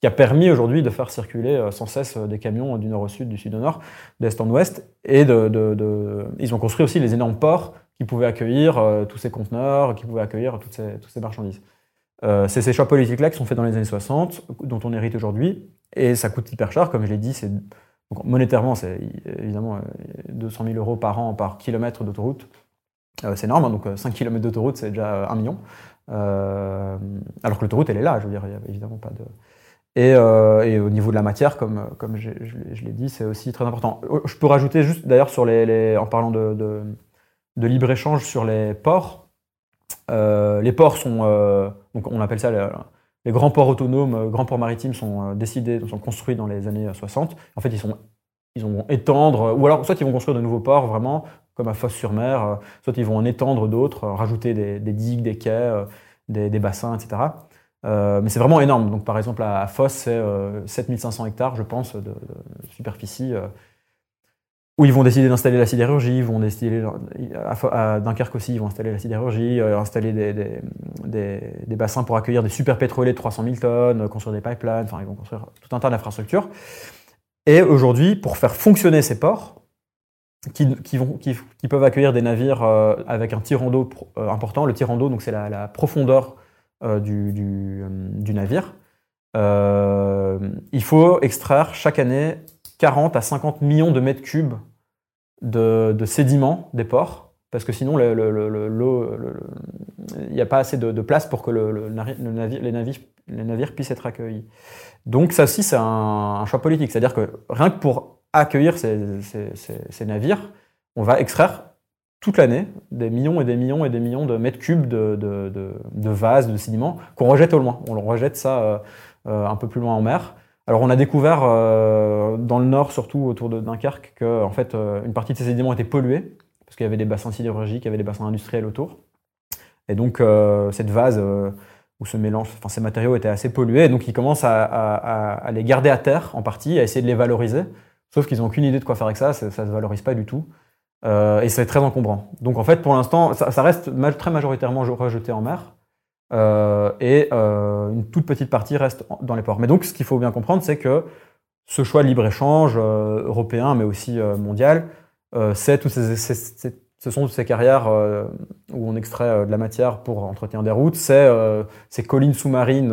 qui a permis aujourd'hui de faire circuler sans cesse des camions du nord au sud, du sud au nord, d'est en ouest. Et ils ont construit aussi les énormes ports qui pouvaient accueillir tous ces conteneurs, qui pouvaient accueillir toutes ces, toutes ces marchandises. c'est ces choix politiques-là qui sont faits dans les années 60, dont on hérite aujourd'hui, et ça coûte hyper cher, comme je l'ai dit, monétairement, c'est évidemment 200 000 euros par an par kilomètre d'autoroute. Euh, c'est énorme, hein, donc 5 euh, km d'autoroute, c'est déjà 1 million. Euh, alors que l'autoroute, elle est là, je veux dire, il n'y a évidemment pas de. Et, au niveau de la matière, comme, comme je, l'ai dit, c'est aussi très important. Je peux rajouter juste, d'ailleurs, sur les, en parlant de, de, libre-échange sur les ports, les ports sont, donc on appelle ça les, grands ports autonomes, grands ports maritimes sont décidés, sont construits dans les années 60. En fait, ils sont ils vont étendre, ou alors soit ils vont construire de nouveaux ports vraiment, comme à Fosse-sur-Mer, euh, soit ils vont en étendre d'autres, euh, rajouter des, digues, des quais, euh, des, bassins, etc. mais c'est vraiment énorme. Donc par exemple à, Fosse, c'est 7500 hectares, je pense, de, superficie où ils vont décider d'installer la sidérurgie, vont décider, à, Dunkerque aussi, ils vont installer la sidérurgie, installer des, bassins pour accueillir des super pétroliers de 300 000 tonnes, construire des pipelines, enfin ils vont construire tout un tas d'infrastructures. Et aujourd'hui, pour faire fonctionner ces ports, qui, vont, qui, peuvent accueillir des navires euh, avec un tirant d'eau euh, important. Le tirant d'eau, donc c'est la, profondeur euh, du, du, navire. il faut extraire chaque année 40 à 50 millions de mètres cubes de, de sédiments des ports, parce que sinon il n'y a pas assez de, place pour que le, navire, les, navires, les, navires, puissent être accueillis. Donc ça aussi, c'est un, un choix politique. C'est-à-dire que rien que pour accueillir ces, navires, on va extraire toute l'année des millions et des millions et des millions de mètres cubes de, de, vases, de sédiments qu'on rejette au loin. On rejette ça euh, euh, un peu plus loin en mer. Alors on a découvert euh, dans le nord, surtout autour de Dunkerque, que en fait une partie de ces sédiments étaient pollués parce qu'il y avait des bassins sidérurgiques, il y avait des bassins industriels autour. Et donc cette vase où ce mélange, enfin ces matériaux étaient assez pollués, et donc ils commencent à, les garder à terre en partie, à essayer de les valoriser. Sauf qu'ils n'ont aucune idée de quoi faire avec ça, ça ne se valorise pas du tout. Euh, et c'est très encombrant. Donc en fait, pour l'instant, ça, reste très majoritairement rejeté en mer. Euh, et euh, une toute petite partie reste dans les ports. Mais donc ce qu'il faut bien comprendre, c'est que ce choix de libre-échange européen, mais aussi mondial, c'est ces, ce sont ces carrières où on extrait de la matière pour entretenir des routes, c'est ces collines sous-marines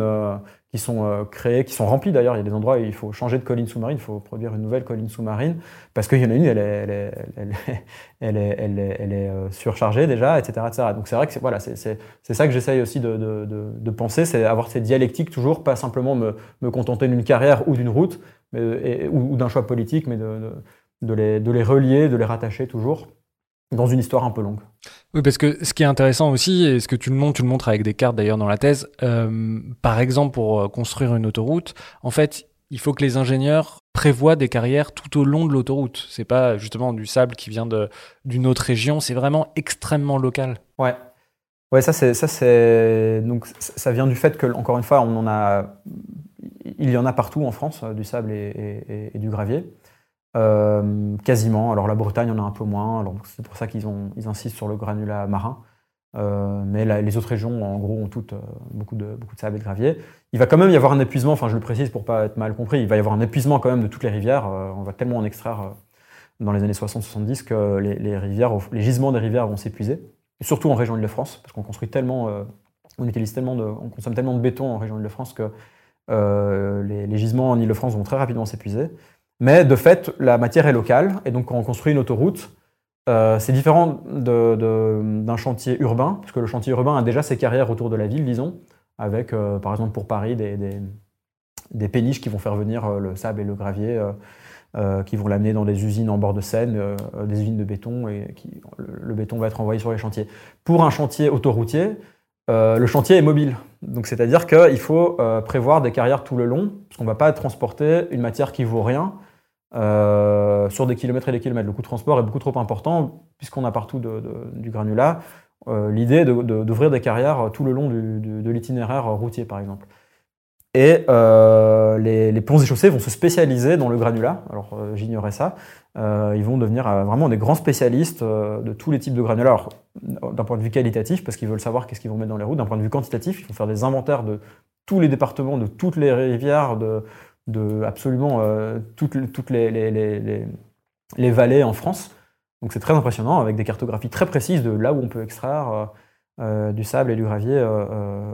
qui sont euh, créés, qui sont remplis d'ailleurs. Il y a des endroits où il faut changer de colline sous-marine, il faut produire une nouvelle colline sous-marine, parce qu'il y en a une, elle est, elle est, elle est, [LAUGHS] elle est, elle est, euh, surchargée déjà, etc. etc. Donc c'est vrai que c'est voilà, c'est ça que j'essaye aussi de, de, de, penser, c'est avoir ces dialectiques toujours, pas simplement me, me contenter d'une carrière ou d'une route, mais, ou, d'un choix politique, mais de, de, les, de les relier, de les rattacher toujours dans une histoire un peu longue. Oui, parce que ce qui est intéressant aussi, et ce que tu le montres, tu le montres avec des cartes d'ailleurs dans la thèse, euh, par exemple pour euh, construire une autoroute, en fait, il faut que les ingénieurs prévoient des carrières tout au long de l'autoroute. C'est pas justement du sable qui vient d'une autre région, c'est vraiment extrêmement local. Ouais. Ouais, ça c'est ça c'est donc ça vient du fait que encore une fois on en a il y en a partout en France du sable et du gravier. Euh, quasiment. Alors la Bretagne en a un peu moins. c'est pour ça qu'ils ils insistent sur le granulat marin. Euh, mais les autres régions, en gros, ont toutes euh, beaucoup, de, de sable et de gravier. Il va quand même y avoir un épuisement, enfin je le précise pour pas être mal compris, il va y avoir un épuisement quand même de toutes les rivières. on va tellement en extraire dans les années 60-70 que les, rivières, les gisements des rivières vont s'épuiser. Surtout en région Île-de-France, parce qu'on construit tellement, on utilise tellement on consomme tellement de béton en région Île-de-France que les, les, gisements en Île-de-France vont très rapidement s'épuiser. Mais de fait, la matière est locale, et donc quand on construit une autoroute, euh, c'est différent d'un chantier urbain, parce que le chantier urbain a déjà ses carrières autour de la ville, disons, avec, euh, par exemple, pour Paris, des, des, péniches qui vont faire venir euh, le sable et le gravier, qui vont l'amener dans des usines en bord de Seine, des usines de béton, et qui, le, béton va être envoyé sur les chantiers. Pour un chantier autoroutier, le chantier est mobile. Donc, c'est-à-dire qu'il faut prévoir des carrières tout le long, parce qu'on ne va pas transporter une matière qui vaut rien euh, sur des kilomètres et des kilomètres. Le coût de transport est beaucoup trop important puisqu'on a partout du granulat. Euh, l'idée d'ouvrir des carrières tout le long de l'itinéraire routier, par exemple. Et euh, les, ponts et chaussées vont se spécialiser dans le granulat. Alors j'ignorais ça. ils vont devenir vraiment des grands spécialistes de tous les types de granulats. D'un point de vue qualitatif, parce qu'ils veulent savoir qu'est-ce qu'ils vont mettre dans les routes. D'un point de vue quantitatif, il faut faire des inventaires de tous les départements, de toutes les rivières, de, de absolument toutes, toutes les, les, les, les, vallées en France. Donc c'est très impressionnant, avec des cartographies très précises de là où on peut extraire du sable et du gravier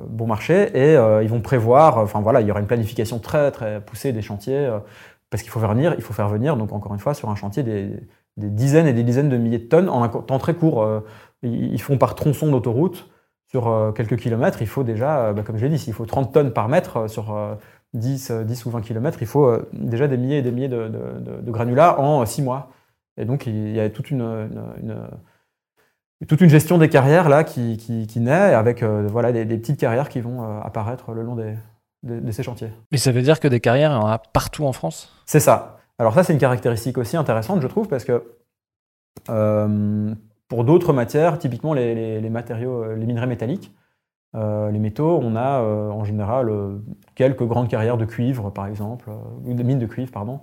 bon marché. Et ils vont prévoir, enfin voilà, il y aura une planification très très poussée des chantiers, parce qu'il faut faire venir, il faut faire venir, donc encore une fois, sur un chantier des, des dizaines et des dizaines de milliers de tonnes en un temps très court. ils font par tronçon d'autoroute sur euh, quelques kilomètres, il faut déjà, euh, bah, comme je l'ai dit, s'il faut 30 tonnes par mètre euh, sur 10, 10 ou 20 kilomètres, il faut déjà des milliers et des milliers de, granulats en 6 mois. Et donc, il y a toute une, toute une gestion des carrières là qui, qui, naît avec voilà, des, petites carrières qui vont apparaître le long des, de, ces chantiers. Mais ça veut dire que des carrières, il y en a partout en France? C'est ça. Alors ça, c'est une caractéristique aussi intéressante, je trouve, parce que pour d'autres matières, typiquement les, matériaux, euh, les minerais métalliques, euh, les métaux, on a euh, en général quelques grandes carrières de cuivre, par exemple, ou de mines de cuivre, pardon,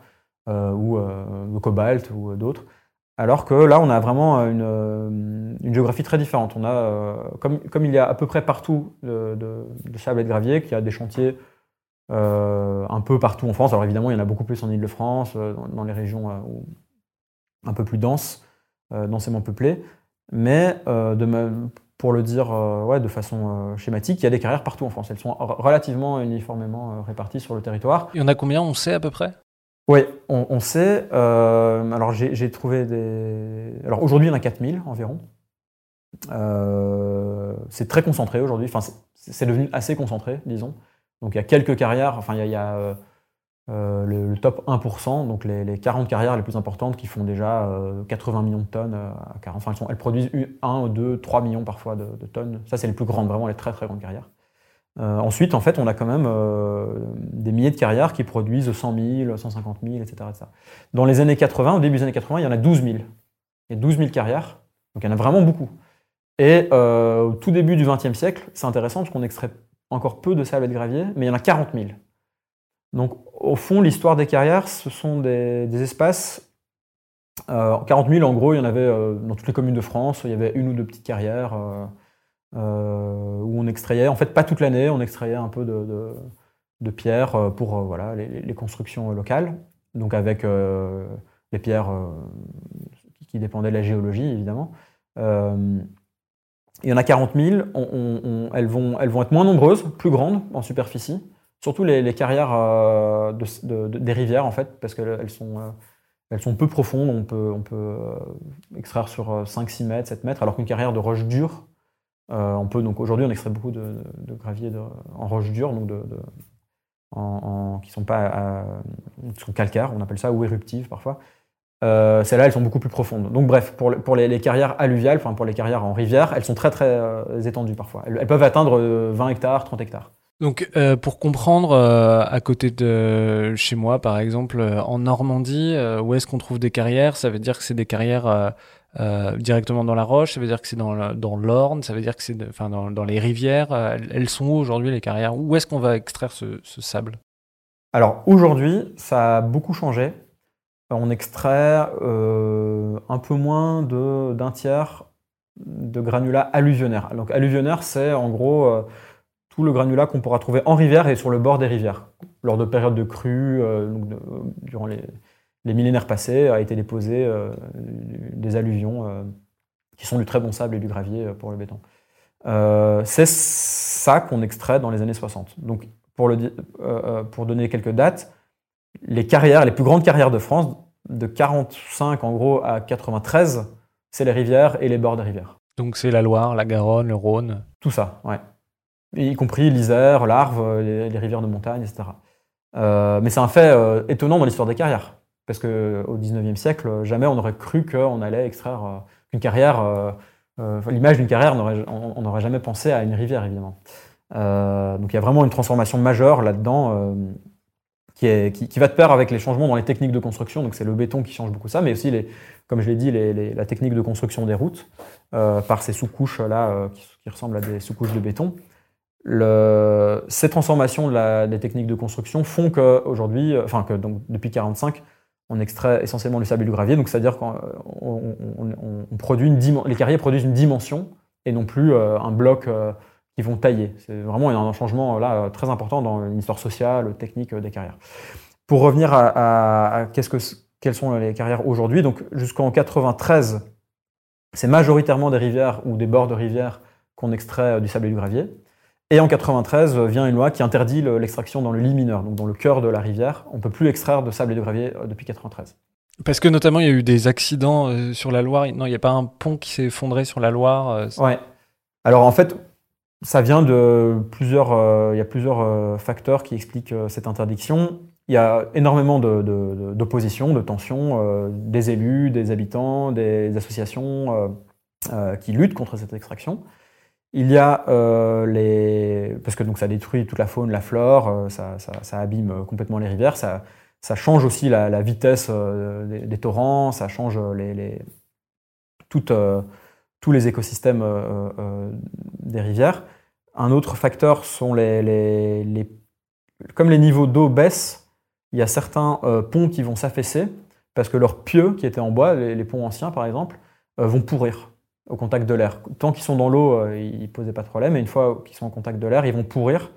ou de cobalt ou d'autres. Alors que là, on a vraiment une, géographie très différente. On a, comme, il y a à peu près partout de, sable et de gravier, qu'il y a des chantiers un peu partout en France. Alors évidemment, il y en a beaucoup plus en Ile-de-France, dans, les régions un peu plus denses. Euh, densément peuplé, Mais euh, de pour le dire euh, ouais, de façon schématique, il y a des carrières partout en France. Elles sont relativement uniformément réparties sur le territoire. Il y en a combien, on sait à peu près? Oui, on, sait. alors j'ai trouvé des... Alors aujourd'hui, il y en a 4000 environ. c'est très concentré aujourd'hui. Enfin, c'est devenu assez concentré, disons. Donc il y a quelques carrières. Enfin, il y a euh, le, top 1%, donc les, 40 carrières les plus importantes qui font déjà 80 euh, millions de tonnes euh, Enfin, elles, produisent 1, 2, 3 millions parfois de, tonnes. Ça, c'est les plus grandes, vraiment les très très grandes carrières. ensuite, en fait, on a quand même des milliers de carrières qui produisent 100 000, 150 000, etc., Dans les années 80, au début des années 80, il y en a 12 000. Il y a 12 000 carrières, donc il y en a vraiment beaucoup. Et au tout début du XXe siècle, c'est intéressant parce qu'on extrait encore peu de sable de gravier, mais il y en a 40 000. Donc, au fond, l'histoire des carrières, ce sont des, espaces. 40 euh, 000, en gros, il y en avait euh, dans toutes les communes de France. Il y avait une ou deux petites carrières euh, où on extrayait, en fait, pas toute l'année, on extrayait un peu de, pierres pour voilà, les, constructions locales. Donc, avec les pierres qui dépendaient de la géologie, évidemment. il y en a 40 000. elles, vont, elles vont être moins nombreuses, plus grandes en superficie surtout les, carrières euh, des rivières, en fait, parce qu'elles sont, euh, sont peu profondes. On peut, euh, extraire sur 5, 6 mètres, 7 mètres, alors qu'une carrière de roche dure, on peut, donc aujourd'hui, on extrait beaucoup de, gravier en roche dure, donc qui sont pas calcaires, on appelle ça, ou éruptives parfois. Celles-là, elles sont beaucoup plus profondes. Donc bref, pour, pour les, carrières alluviales, enfin pour les carrières en rivière, elles sont très très étendues parfois. elles, peuvent atteindre 20 hectares, 30 hectares. Donc, euh, pour comprendre, euh, à côté de chez moi, par exemple, euh, en Normandie, où est-ce qu'on trouve des carrières? Ça veut dire que c'est des carrières directement dans la roche, ça veut dire que c'est dans, dans l'Orne, ça veut dire que c'est dans, dans, les rivières. elles sont où aujourd'hui, les carrières? Où est-ce qu'on va extraire ce, sable? Alors, aujourd'hui, ça a beaucoup changé. On extrait un peu moins d'un tiers de granulats alluvionnaires. Donc, alluvionnaire, c'est en gros tout le granulat qu'on pourra trouver en rivière et sur le bord des rivières. Lors de périodes de crue, euh, durant les, millénaires passés, a été déposé euh, des alluvions euh, qui sont du très bon sable et du gravier pour le béton. c'est ça qu'on extrait dans les années 60. Donc, pour, le, pour donner quelques dates, les carrières, les plus grandes carrières de France, de 45 en gros à 93, c'est les rivières et les bords des rivières. Donc c'est la Loire, la Garonne, le Rhône Tout ça, ouais y compris l'Isère, l'Arve, les, rivières de montagne, etc. Euh, mais c'est un fait euh, étonnant dans l'histoire des carrières, parce qu'au XIXe siècle, jamais on aurait cru qu'on allait extraire euh, une carrière. L'image d'une carrière, on n'aurait jamais pensé à une rivière, évidemment. donc il y a vraiment une transformation majeure là-dedans qui, va de pair avec les changements dans les techniques de construction. Donc c'est le béton qui change beaucoup ça, mais aussi, comme je l'ai dit, la technique de construction des routes par ces sous-couches là qui, ressemblent à des sous-couches de béton ces transformations des techniques de construction font qu'aujourd'hui, enfin que donc, depuis 45, on extrait essentiellement du sable et du gravier. Donc c'est-à-dire qu'on les carrières produisent une dimension et non plus euh, un bloc euh, qui vont tailler. C'est vraiment un changement là très important dans l'histoire sociale, technique des carrières. Pour revenir à, que, quelles sont les carrières aujourd'hui, donc jusqu'en 93, c'est majoritairement des rivières ou des bords de rivières qu'on extrait du sable et du gravier. Et en 93 vient une loi qui interdit l'extraction dans le lit mineur, donc dans le cœur de la rivière. On ne peut plus extraire de sable et de gravier depuis 93. Parce que notamment il y a eu des accidents euh, sur la Loire. Non, il n'y a pas un pont qui s'est effondré sur la Loire. Euh, ouais. Alors en fait, ça vient de plusieurs. Euh, il y a plusieurs facteurs qui expliquent cette interdiction. Il y a énormément d'opposition, de, tensions, des élus, des habitants, des associations qui luttent contre cette extraction. Il y a les parce que donc ça détruit toute la faune, la flore, ça, ça, abîme complètement les rivières, ça ça change aussi la, vitesse euh, des, torrents, ça change les, euh, tous les écosystèmes euh, des rivières. Un autre facteur sont les, comme les niveaux d'eau baissent, il y a certains ponts qui vont s'affaisser parce que leurs pieux qui étaient en bois, les, ponts anciens par exemple, vont pourrir au contact de l'air. Tant qu'ils sont dans l'eau, ils ne posaient pas de problème, et une fois qu'ils sont en contact de l'air, ils vont pourrir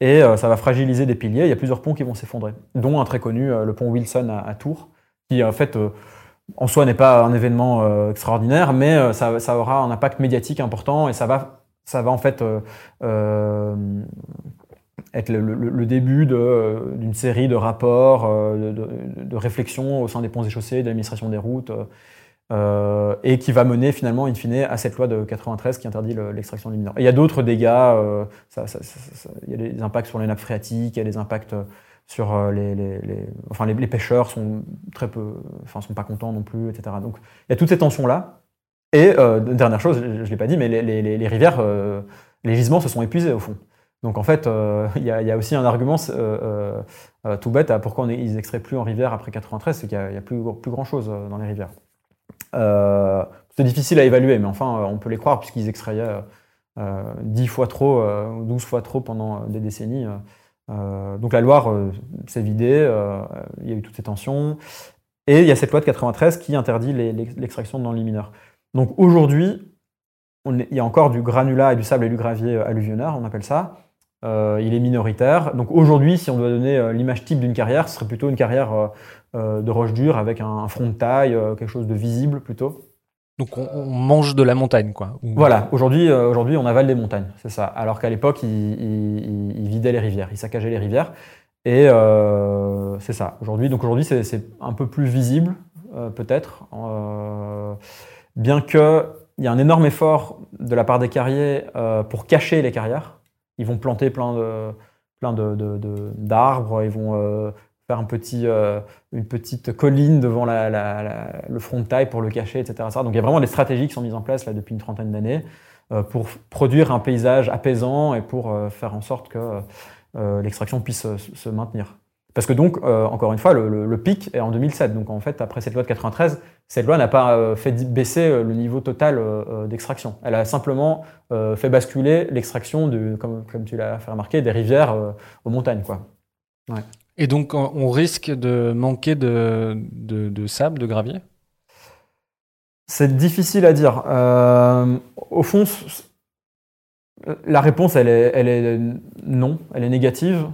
et euh, ça va fragiliser des piliers. Il y a plusieurs ponts qui vont s'effondrer, dont un très connu, euh, le pont Wilson à, Tours, qui en fait euh, en soi n'est pas un événement extraordinaire, mais ça, aura un impact médiatique important et ça va, ça va en fait être le, début d'une série de rapports, de, réflexions au sein des ponts et chaussées, de l'administration des routes. Euh, et qui va mener finalement, in fine, à cette loi de 93 qui interdit l'extraction du mineur. il y a d'autres dégâts, euh, il y a des impacts sur les nappes phréatiques, il y a des impacts sur euh, les, enfin les, pêcheurs sont très peu, enfin sont pas contents non plus, etc. Donc il y a toutes ces tensions là. Et dernière chose, je, ne l'ai pas dit, mais les, rivières, les gisements se sont épuisés au fond. Donc en fait, il y, a aussi un argument tout bête à pourquoi on ils extraient plus en rivière après 93, c'est qu'il n'y a, plus, plus grand chose dans les rivières. Euh, c'est difficile à évaluer, mais enfin, euh, on peut les croire puisqu'ils extrayaient 10 euh, fois trop, 12 fois trop pendant des décennies. donc la Loire s'est vidée, il y a eu toutes ces tensions. Et il y a cette loi de 93 qui interdit l'extraction dans le mineur. Donc aujourd'hui, il y a encore du granulat et du sable et du gravier alluvionnaire, on appelle ça. Il est minoritaire. Donc aujourd'hui, si on doit donner l'image type d'une carrière, ce serait plutôt une carrière euh, de roche dure avec un, front de taille, euh, quelque chose de visible plutôt. Donc on, mange de la montagne, quoi. Voilà, aujourd'hui, euh, aujourd'hui on avale des montagnes, c'est ça. Alors qu'à l'époque, ils il, vidaient les rivières, ils saccageaient les rivières. Et c'est ça. Aujourd'hui, donc aujourd'hui, c'est un peu plus visible, peut-être. bien qu'il y a un énorme effort de la part des carriers pour cacher les carrières. Ils vont planter plein de plein d'arbres, de, ils vont faire un petit, euh, une petite colline devant le front de taille pour le cacher, etc. Donc il y a vraiment des stratégies qui sont mises en place là, depuis une trentaine d'années euh, pour produire un paysage apaisant et pour euh, faire en sorte que l'extraction puisse se maintenir. Parce que donc, encore une fois, le, pic est en 2007. Donc en fait, après cette loi de 93, cette loi n'a pas fait baisser le niveau total d'extraction. Elle a simplement fait basculer l'extraction, comme, comme tu l'as fait remarquer, des rivières aux montagnes. Quoi. Ouais. Et donc, on risque de manquer de, sable, de gravier? C'est difficile à dire. Euh, au fond, la réponse, elle est, elle est, non, elle est négative.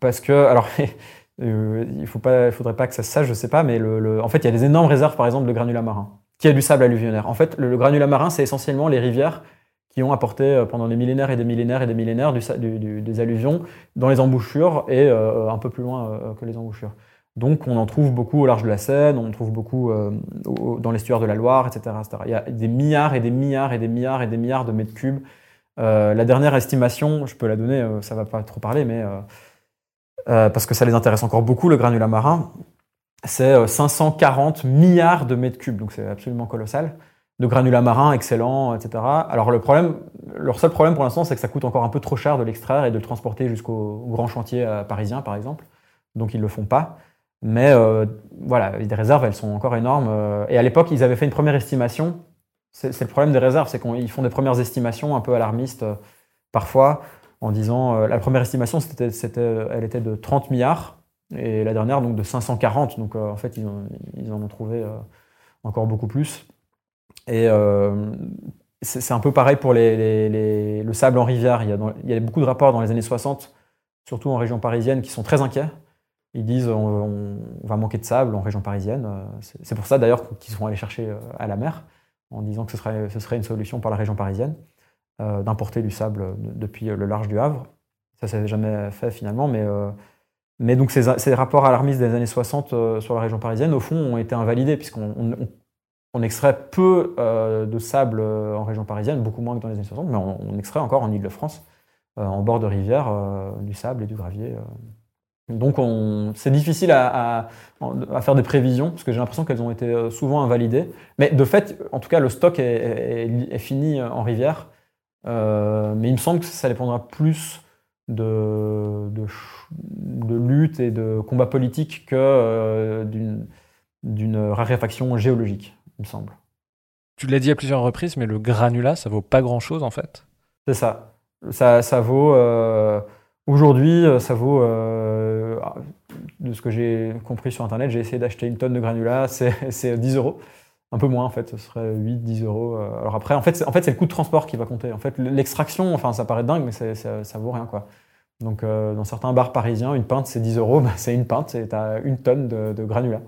Parce que, alors, [LAUGHS] euh, il ne faudrait pas que ça se sache, je ne sais pas, mais en fait, il y a des énormes réserves, par exemple, de granulat marin, qui a du sable alluvionnaire. En fait, le, le granulat marin, c'est essentiellement les rivières qui ont apporté euh, pendant des millénaires et des millénaires et des millénaires des alluvions dans les embouchures et euh, un peu plus loin euh, que les embouchures. Donc on en trouve beaucoup au large de la Seine, on en trouve beaucoup dans l'estuaire de la Loire, etc., Il y a des milliards et des milliards et des milliards et des milliards de mètres cubes. la dernière estimation, je peux la donner, ça va pas trop parler, mais parce que ça les intéresse encore beaucoup, le granulat marin, c'est 540 milliards de mètres cubes, donc c'est absolument colossal de granulats marins excellents, etc. Alors le problème, leur seul problème pour l'instant, c'est que ça coûte encore un peu trop cher de l'extraire et de le transporter jusqu'au grand chantier euh, parisien, par exemple. Donc ils ne le font pas. Mais euh, voilà, les réserves, elles sont encore énormes. Euh, et à l'époque, ils avaient fait une première estimation. C'est le problème des réserves, c'est qu'ils font des premières estimations un peu alarmistes parfois, en disant la première estimation, c'était, elle était de 30 milliards et la dernière donc de 540. Donc en fait, ils, en ont trouvé encore beaucoup plus. Et euh, c'est un peu pareil pour le sable en rivière. Il y, a a beaucoup de rapports dans les années 60, surtout en région parisienne, qui sont très inquiets. Ils disent on, va manquer de sable en région parisienne. C'est pour ça d'ailleurs qu'ils sont allés chercher à la mer, en disant que ce serait, ce serait une solution pour la région parisienne, d'importer du sable depuis le large du Havre. Ça, ça s'est jamais fait finalement, mais mais donc ces, rapports alarmistes des années 60 euh, sur la région parisienne, au fond, ont été invalidés, puisqu'on on, extrait peu euh, de sable euh, en région parisienne, beaucoup moins que dans les années 60, mais on, extrait encore en Ile-de-France, en bord de rivière, du sable et du gravier. Donc c'est difficile à, faire des prévisions, parce que j'ai l'impression qu'elles ont été souvent invalidées. Mais de fait, en tout cas, le stock est, fini en rivière. Mais il me semble que ça dépendra plus de, de, lutte et de combat politique que euh, d'une raréfaction géologique, il me semble. Tu l'as dit à plusieurs reprises, mais le granulat, ça vaut pas grand-chose en fait? C'est ça. Ça, ça vaut. Euh, aujourd'hui, ça vaut. Euh, de ce que j'ai compris sur Internet, j'ai essayé d'acheter une tonne de granulat, c'est 10 euros un peu moins en fait, ce serait 8-10 euros. Alors après, en fait, c'est, le coût de transport qui va compter. En fait, l'extraction, enfin, ça paraît dingue, mais ça, ça, vaut rien. Donc, euh, dans certains bars parisiens, une pinte c'est 10 euros, [LAUGHS] bah, c'est une pinte, c'est à une tonne de, de granulat.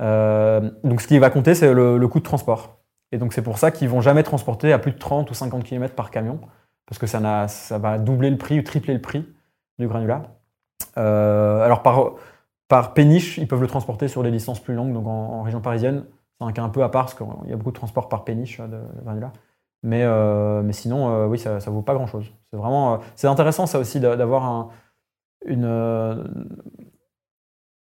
Euh, donc, ce qui va compter, c'est le, coût de transport. Et donc, c'est pour ça qu'ils vont jamais transporter à plus de 30 ou 50 km par camion, parce que ça, va doubler le prix ou tripler le prix du granulat. Euh, alors, par, par péniche, ils peuvent le transporter sur des distances plus longues. Donc, en, région parisienne, c'est un cas un peu à part, parce qu'il y a beaucoup de transport par péniche de, granulat. Mais, euh, mais sinon, euh, oui, ça ne vaut pas grand-chose. C'est vraiment, euh, c'est intéressant ça aussi d'avoir une,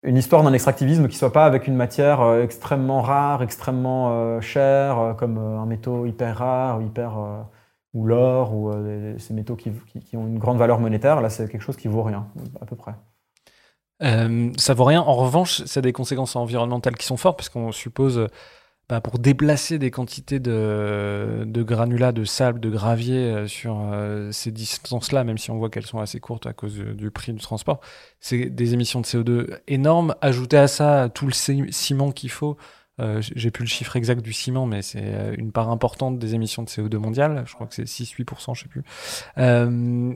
une histoire d'un extractivisme qui soit pas avec une matière extrêmement rare, extrêmement chère, comme un métaux hyper rare, hyper ou l'or ou ces métaux qui, qui, ont une grande valeur monétaire. Là, c'est quelque chose qui vaut rien à peu près. Ça vaut rien. En revanche, ça a des conséquences environnementales qui sont fortes, parce qu'on suppose bah, pour déplacer des quantités de, de, granulats, de sable, de gravier euh, sur euh, ces distances-là, même si on voit qu'elles sont assez courtes à cause du, prix du transport, c'est des émissions de CO2 énormes. Ajouter à ça tout le ciment qu'il faut, euh, j'ai plus le chiffre exact du ciment, mais c'est une part importante des émissions de CO2 mondiales. Je crois que c'est 6-8%, je sais plus.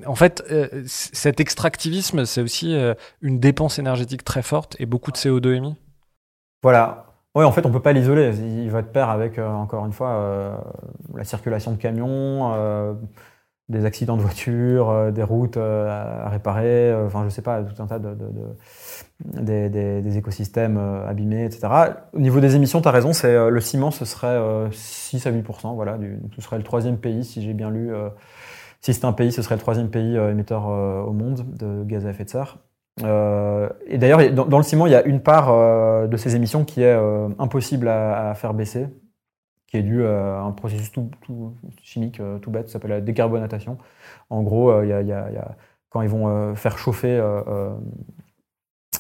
en fait, cet extractivisme, c'est aussi une dépense énergétique très forte et beaucoup de CO2 émis. Voilà, oui, en fait, on ne peut pas l'isoler. Il va de pair avec, euh, encore une fois, euh, la circulation de camions, euh, des accidents de voitures, des routes à réparer, enfin, je ne sais pas, tout un tas de, des, écosystèmes abîmés, etc. Au niveau des émissions, tu as raison, c'est le ciment, ce serait 6 à 8% voilà, ce serait le troisième pays, si j'ai bien lu. si c'est un pays, ce serait le troisième pays émetteur au monde de gaz à effet de serre. Euh, et d'ailleurs, dans, le ciment, il y a une part euh, de ces émissions qui est euh, impossible à, faire baisser, qui est due à un processus tout, chimique, tout bête, ça s'appelle la décarbonatation. En gros, quand ils vont faire chauffer.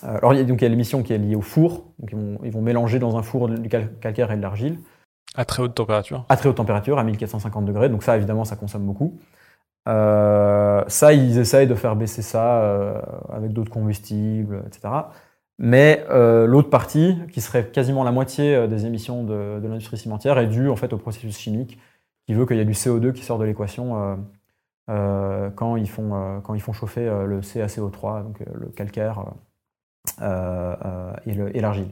Alors, il y, a, donc, il y a l'émission qui est liée au four. Donc, ils vont, ils vont mélanger dans un four du calcaire et de l'argile. À très haute température À très haute température, à 1450 degrés. Donc, ça, évidemment, ça consomme beaucoup. Euh, ça, ils essayent de faire baisser ça euh, avec d'autres combustibles, etc. Mais euh, l'autre partie, qui serait quasiment la moitié des émissions de, l'industrie cimentière, est due en fait au processus chimique qui veut qu'il y ait du CO2 qui sort de l'équation quand, ils font, quand ils font chauffer le CaCO3, donc le calcaire et l'argile.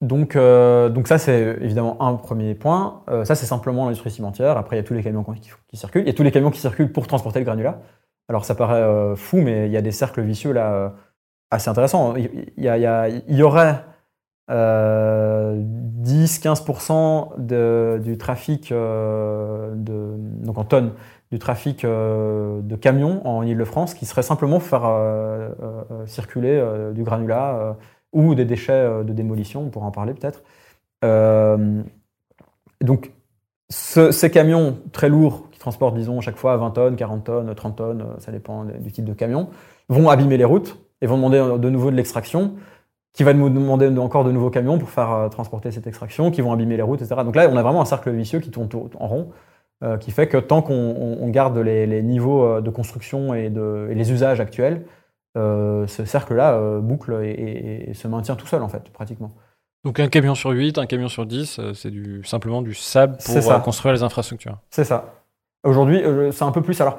Donc, euh, donc ça, c'est évidemment un premier point. Euh, ça, c'est simplement l'industrie cimentière. Après, il y a tous les camions qui, circulent. Il y a tous les camions qui circulent pour transporter le granulat. Alors, ça paraît euh, fou, mais il y a des cercles vicieux là assez intéressants. Il y, y, aurait 10-15% du trafic, donc en tonnes, du trafic de camions en Ile-de-France qui serait simplement faire circuler du granulat ou des déchets euh, de démolition, on pourra en parler peut-être. Euh, donc, ces camions très lourds qui transportent, disons, chaque fois 20 tonnes, 40 tonnes, 30 tonnes, euh, ça dépend du type de camion, vont abîmer les routes et vont demander de nouveau de l'extraction, qui va nous demander encore de nouveaux camions pour faire transporter cette extraction, qui vont abîmer les routes, etc. Donc là, on a vraiment un cercle vicieux qui tourne en rond, qui fait que tant qu'on garde les, niveaux de construction et, de, et les usages actuels, euh, ce cercle-là euh, boucle et, se maintient tout seul, en fait, pratiquement. Donc un camion sur 8, un camion sur 10, c'est du, simplement du sable pour construire les infrastructures. C'est ça. Aujourd'hui, c'est un peu plus. Alors,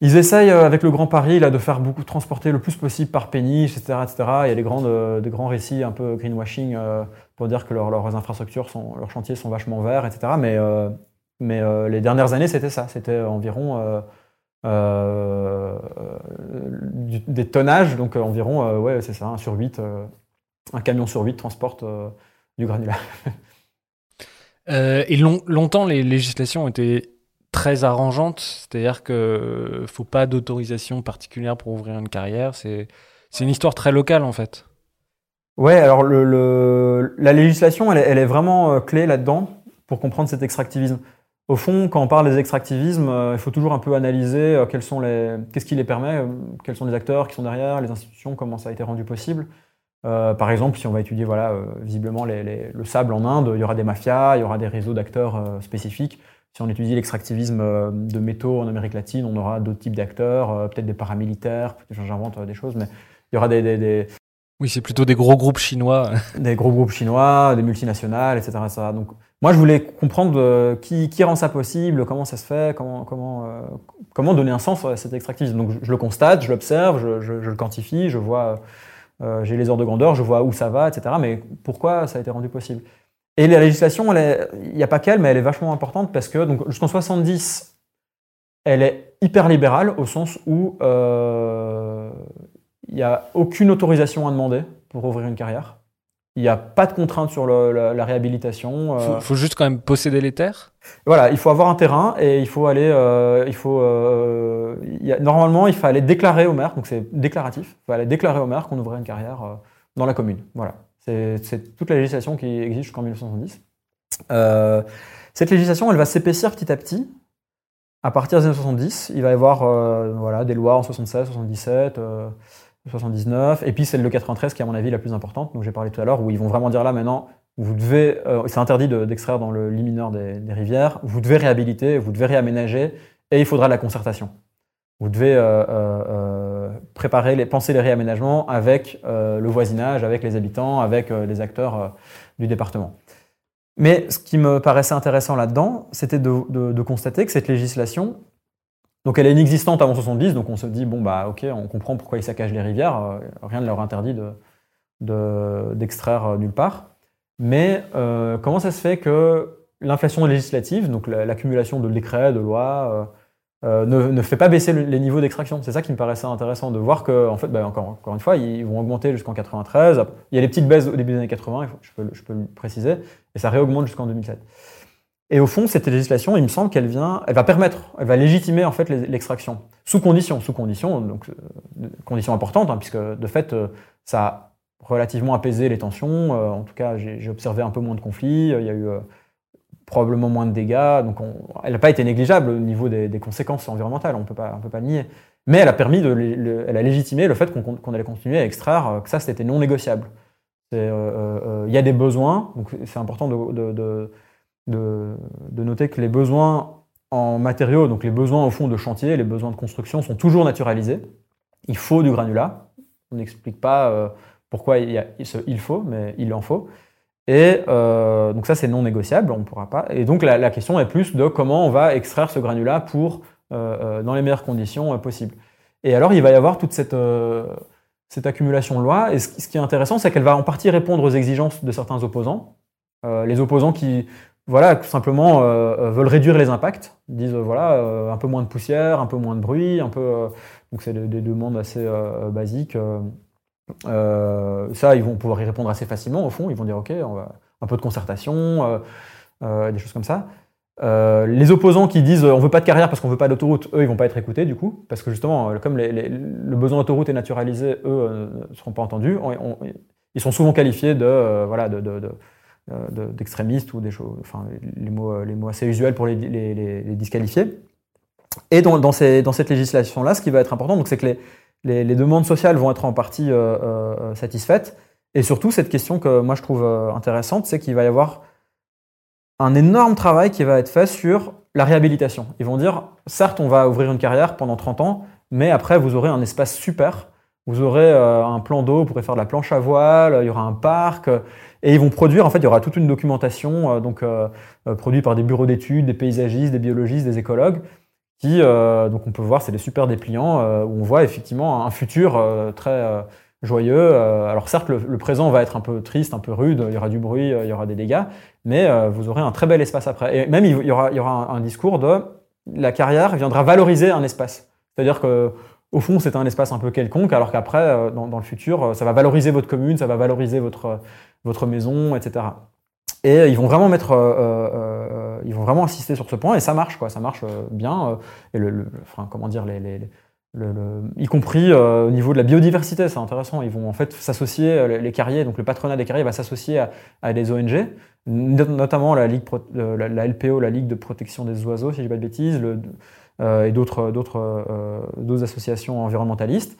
ils essayent avec le Grand Paris là, de faire beaucoup transporter le plus possible par péniche, etc., etc. Il y a des, grandes, des grands récits un peu greenwashing pour dire que leurs infrastructures, sont, leurs chantiers sont vachement verts, etc. Mais, mais les dernières années, c'était ça. C'était environ euh, des tonnages, donc euh, environ, euh, ouais, c'est ça, un sur 8, un camion sur 8 transporte du granulat. [LAUGHS] et longtemps, les législations ont été très arrangeantes, c'est-à-dire qu'il ne faut pas d'autorisation particulière pour ouvrir une carrière, c'est une histoire très locale en fait. Ouais, alors le, la législation, elle, elle est vraiment clé là-dedans pour comprendre cet extractivisme. Au fond, quand on parle des extractivismes, euh, il faut toujours un peu analyser euh, quels sont les, qu'est-ce qui les permet, euh, quels sont les acteurs qui sont derrière, les institutions, comment ça a été rendu possible. par exemple, si on va étudier voilà, visiblement le sable en Inde, il y aura des mafias, il y aura des réseaux d'acteurs spécifiques. Si on étudie l'extractivisme de métaux en Amérique latine, on aura d'autres types d'acteurs, peut-être des paramilitaires, j'invente des choses, mais il y aura des, oui, c'est plutôt des gros groupes chinois. [LAUGHS] des gros groupes chinois, des multinationales, etc. Donc, moi, je voulais comprendre euh, qui, rend ça possible, comment ça se fait, comment, euh, donner un sens à cet extractivisme. Donc, je, le constate, je l'observe, je, je, le quantifie, je vois, euh, j'ai les ordres de grandeur, je vois où ça va, etc. Mais pourquoi ça a été rendu possible? Et la législation, il n'y a pas qu'elle, mais elle est vachement importante parce que jusqu'en 70, elle est hyper libérale au sens où il n'y a aucune autorisation à demander pour ouvrir une carrière. Il n'y a pas de contrainte sur la, réhabilitation. Il euh. faut, juste quand même posséder les terres Voilà, il faut avoir un terrain et il faut aller. Euh, il faut, euh, normalement, il faut aller déclarer au maire, donc c'est déclaratif. Il faut aller déclarer au maire qu'on ouvrait une carrière dans la commune. Voilà. C'est toute la législation qui existe jusqu'en 1970. cette législation, elle va s'épaissir petit à petit. À partir des années 70, il va y avoir voilà, des lois en 76, 77. 79, et puis celle de 93 qui est à mon avis la plus importante, dont j'ai parlé tout à l'heure, où ils vont vraiment dire là maintenant, vous devez, euh, c'est interdit d'extraire dans le lit mineur des, rivières, vous devez réhabiliter, vous devez réaménager, et il faudra la concertation. Vous devez euh, euh, préparer, les, penser les réaménagements avec le voisinage, avec les habitants, avec les acteurs du département. Mais ce qui me paraissait intéressant là-dedans, c'était de, constater que cette législation, donc elle est inexistante avant 70, donc on se dit, bon, bah ok, on comprend pourquoi ils saccagent les rivières, euh, rien ne leur interdit d'extraire de, euh, nulle part. Mais euh, comment ça se fait que l'inflation législative, donc l'accumulation de décrets, de lois, ne, fait pas baisser les niveaux d'extraction? C'est ça qui me paraissait intéressant, de voir que, en fait, bah, encore, encore une fois, ils vont augmenter jusqu'en 93. Il y a les petites baisses au début des années 80, je peux, je peux le préciser, et ça réaugmente jusqu'en 2007. Et au fond, cette législation, il me semble qu'elle vient, elle va permettre, elle va légitimer en fait l'extraction sous conditions, sous conditions, donc euh, conditions importantes, hein, puisque de fait, euh, ça a relativement apaisé les tensions. Euh, en tout cas, j'ai observé un peu moins de conflits. Il y a eu probablement moins de dégâts. Donc, elle n'a pas été négligeable au niveau des, conséquences environnementales. On peut pas, on peut pas nier. Mais elle a permis de, elle a légitimé le fait qu'on allait continuer à extraire, que ça, c'était non négociable. Il y a des besoins, donc c'est important de, noter que les besoins en matériaux, donc les besoins au fond de chantier, les besoins de construction sont toujours naturalisés. Il faut du granulat. On n'explique pas euh, pourquoi il, faut, mais il en faut. Et euh, donc ça, c'est non négociable, on ne pourra pas. Et donc la, question est plus de comment on va extraire ce granulat pour, euh, dans les meilleures conditions possibles. Et alors, il va y avoir toute cette accumulation de lois. Et ce, qui est intéressant, c'est qu'elle va en partie répondre aux exigences de certains opposants. les opposants qui voilà, tout simplement euh, euh, veulent réduire les impacts, disent euh, voilà un peu moins de poussière, un peu moins de bruit, un peu donc c'est des, demandes assez basiques. ça, ils vont pouvoir y répondre assez facilement au fond. Ils vont dire ok, un peu de concertation, des choses comme ça. les opposants qui disent on veut pas de carrière parce qu'on veut pas d'autoroute, eux ils vont pas être écoutés du coup, parce que justement comme le besoin d'autoroute est naturalisé, eux ne seront pas entendus. ils sont souvent qualifiés de voilà de d'extrémistes ou des choses, enfin les mots, euh, les mots assez usuels pour les, les, disqualifier. Et dans, dans, ces, dans cette législation-là, ce qui va être important, c'est que les, les, demandes sociales vont être en partie euh, satisfaites. Et surtout, cette question que moi je trouve intéressante, c'est qu'il va y avoir un énorme travail qui va être fait sur la réhabilitation. Ils vont dire, certes, on va ouvrir une carrière pendant 30 ans, mais après, vous aurez un espace super vous aurez un plan d'eau, vous pourrez faire de la planche à voile, il y aura un parc, et ils vont produire, en fait, il y aura toute une documentation, donc produite par des bureaux d'études, des paysagistes, des biologistes, des écologues, qui, donc on peut voir, c'est des super dépliants où on voit effectivement un futur très joyeux. alors certes, le, présent va être un peu triste, un peu rude, il y aura du bruit, il y aura des dégâts, mais vous aurez un très bel espace après. Et même il y aura, il y aura un discours de la carrière viendra valoriser un espace. C'est-à-dire que au fond, c'est un espace un peu quelconque, alors qu'après, euh, dans, le futur, euh, ça va valoriser votre commune, ça va valoriser votre, euh, votre maison, etc. Et ils vont vraiment mettre, ils vont vraiment insister sur ce point, et ça marche, quoi. Ça marche bien. et le, comment dire, les, les, y compris au niveau de la biodiversité, c'est intéressant. Ils vont en fait s'associer, les carriers, donc le patronat des carriers va s'associer à, des ONG, notamment la, LPO, la Ligue de protection des oiseaux, si je dis pas de bêtises, le, et d'autres, d'autres, euh, d'autres associations environnementalistes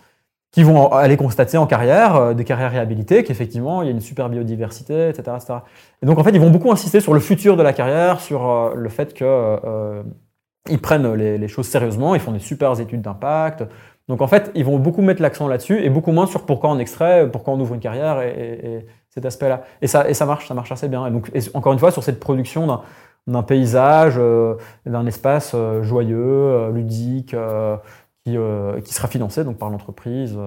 qui vont aller constater en carrière, euh, des carrières réhabilitées, qu'effectivement, il y a une super biodiversité, etc., etc. Et donc, en fait, ils vont beaucoup insister sur le futur de la carrière, sur le fait qu'ils prennent les, choses sérieusement, ils font des super études d'impact. Donc, en fait, ils vont beaucoup mettre l'accent là-dessus et beaucoup moins sur pourquoi on extrait, pourquoi on ouvre une carrière et, cet aspect-là. Et ça, et ça marche, ça marche assez bien. Et donc, encore une fois, sur cette production d'un d'un paysage, euh, d'un espace euh, joyeux, euh, ludique, qui, qui, sera financé donc par l'entreprise.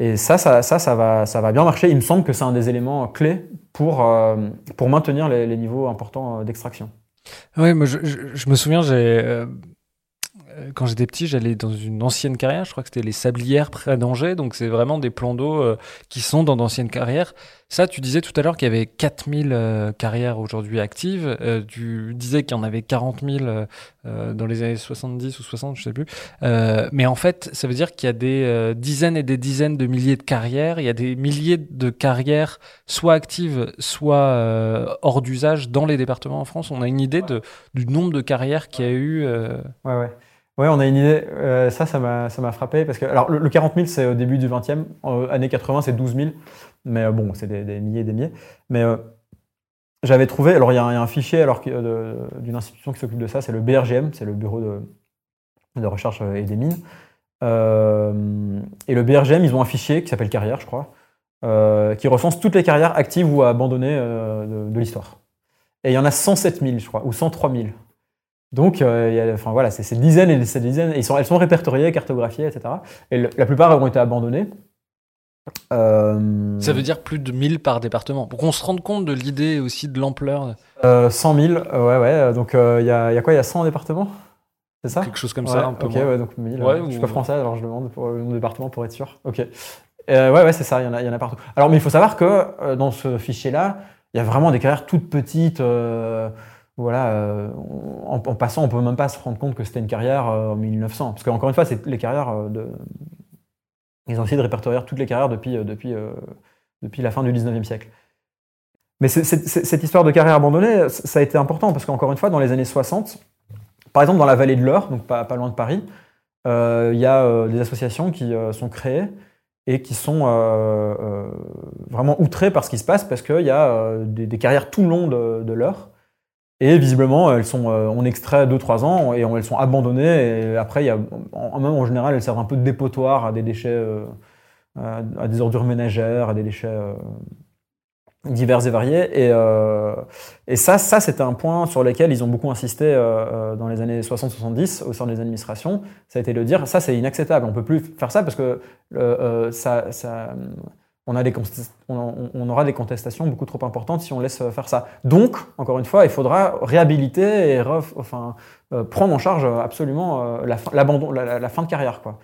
Et ça, ça, ça, va, ça va bien marcher. Il me semble que c'est un des éléments clés pour, pour maintenir les, niveaux importants d'extraction. Oui, moi je, je, me souviens, j'ai quand j'étais petit, j'allais dans une ancienne carrière, je crois que c'était les Sablières près d'Angers, donc c'est vraiment des plans d'eau euh, qui sont dans d'anciennes carrières. Ça, tu disais tout à l'heure qu'il y avait 4000 euh, carrières aujourd'hui actives, euh, tu disais qu'il y en avait 40 000 dans les années 70 ou 60, je sais plus. mais en fait, ça veut dire qu'il y a des dizaines et des dizaines de milliers de carrières, il y a des milliers de carrières soit actives, soit hors d'usage dans les départements en France. On a une idée de, du nombre de carrières qu'il y a eu. Ouais, ouais. Oui, on a une idée. Euh, ça, ça m'a frappé. Parce que, alors, le, 40 000, c'est au début du 20e. En années 80, c'est 12 000. Mais euh, bon, c'est des, milliers et des milliers. Mais euh, j'avais trouvé. Alors, il y, a un fichier d'une institution qui s'occupe de ça. C'est le BRGM, c'est le Bureau de, de, recherche et des mines. et le BRGM, ils ont un fichier qui s'appelle Carrière, je crois, qui recense toutes les carrières actives ou abandonnées de, de l'histoire. Et il y en a 107 000, je crois, ou 103 000. Donc, euh, enfin, voilà, c'est ces dizaines et ces dizaines. ils sont, elles sont répertoriées, cartographiées, etc. Et la plupart ont été abandonnées. Euh, Ça veut dire plus de 1000 par département. Pour qu'on se rende compte de l'idée aussi de l'ampleur. Euh, 100 000, ouais, ouais. Donc, euh, il y, a, y, a, quoi? Il y a 100 départements? C'est ça? Quelque chose comme ça, un peu Ok, ouais, donc 1000. Ouais, je suis pas français, alors je demande pour mon département pour être sûr. Ok. ouais, ouais, c'est ça, il y, en a, y en a partout. Alors, mais il faut savoir que dans ce fichier-là, il y a vraiment des carrières toutes petites voilà, euh, en, passant, on peut même pas se rendre compte que c'était une carrière euh, en 1900. Parce qu'encore une fois, c'est les carrières euh, de. Ils ont essayé de répertorier toutes les carrières depuis, la fin du 19e siècle. Mais cette histoire de carrière abandonnée, ça a été important parce qu'encore une fois, dans les années 60, par exemple dans la vallée de l'Eure, donc pas, pas, loin de Paris, il y a des associations qui sont créées et qui sont vraiment outrées par ce qui se passe parce qu'il y a des, carrières tout le long de, de l'Eure et visiblement, elles sont, euh, on extrait 2-3 ans et elles sont abandonnées. Et après, en, même en général, elles servent un peu de dépotoir à des déchets, euh, à, des ordures ménagères, à des déchets euh, divers et variés. Et, ça, ça c'était un point sur lequel ils ont beaucoup insisté dans les années 60-70 au sein des administrations. Ça a été de dire, ça c'est inacceptable, on peut plus faire ça parce que ça on, a des on, aura des contestations beaucoup trop importantes si on laisse faire ça. Donc, encore une fois, il faudra réhabiliter et enfin, euh, prendre en charge absolument euh, la, fin, la, fin de carrière. Quoi.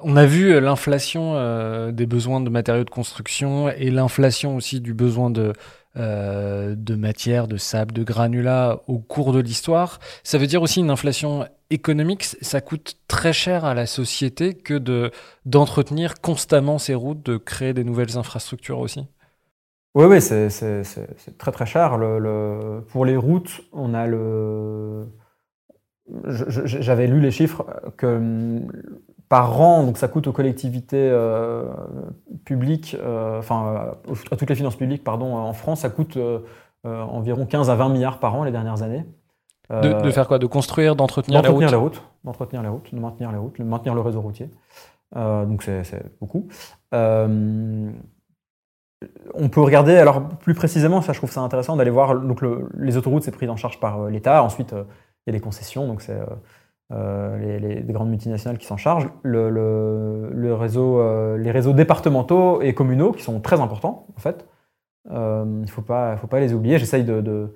On a vu euh, l'inflation des besoins de matériaux de construction et l'inflation aussi du besoin de, euh, de matière, de sable, de granulats au cours de l'histoire. Ça veut dire aussi une inflation économique. Ça coûte très cher à la société que de d'entretenir constamment ces routes, de créer des nouvelles infrastructures aussi. Oui, oui, c'est très très cher. pour les routes, on a le. J'avais lu les chiffres que par an, donc ça coûte aux collectivités euh, publiques, euh, enfin à toutes les finances publiques, pardon, en France, ça coûte euh, environ 15 à 20 milliards par an les dernières années. De, faire quoi? De construire, d'entretenir les routes? D'entretenir les routes, de maintenir les routes, de maintenir le réseau routier. donc c'est beaucoup. on peut regarder, alors plus précisément, ça je trouve ça intéressant d'aller voir, donc les autoroutes c'est pris en charge par l'État, ensuite il y a des concessions, donc c'est les, les, grandes multinationales qui s'en chargent, le, réseau, les réseaux départementaux et communaux qui sont très importants en fait. il ne faut pas, faut pas les oublier, j'essaye de,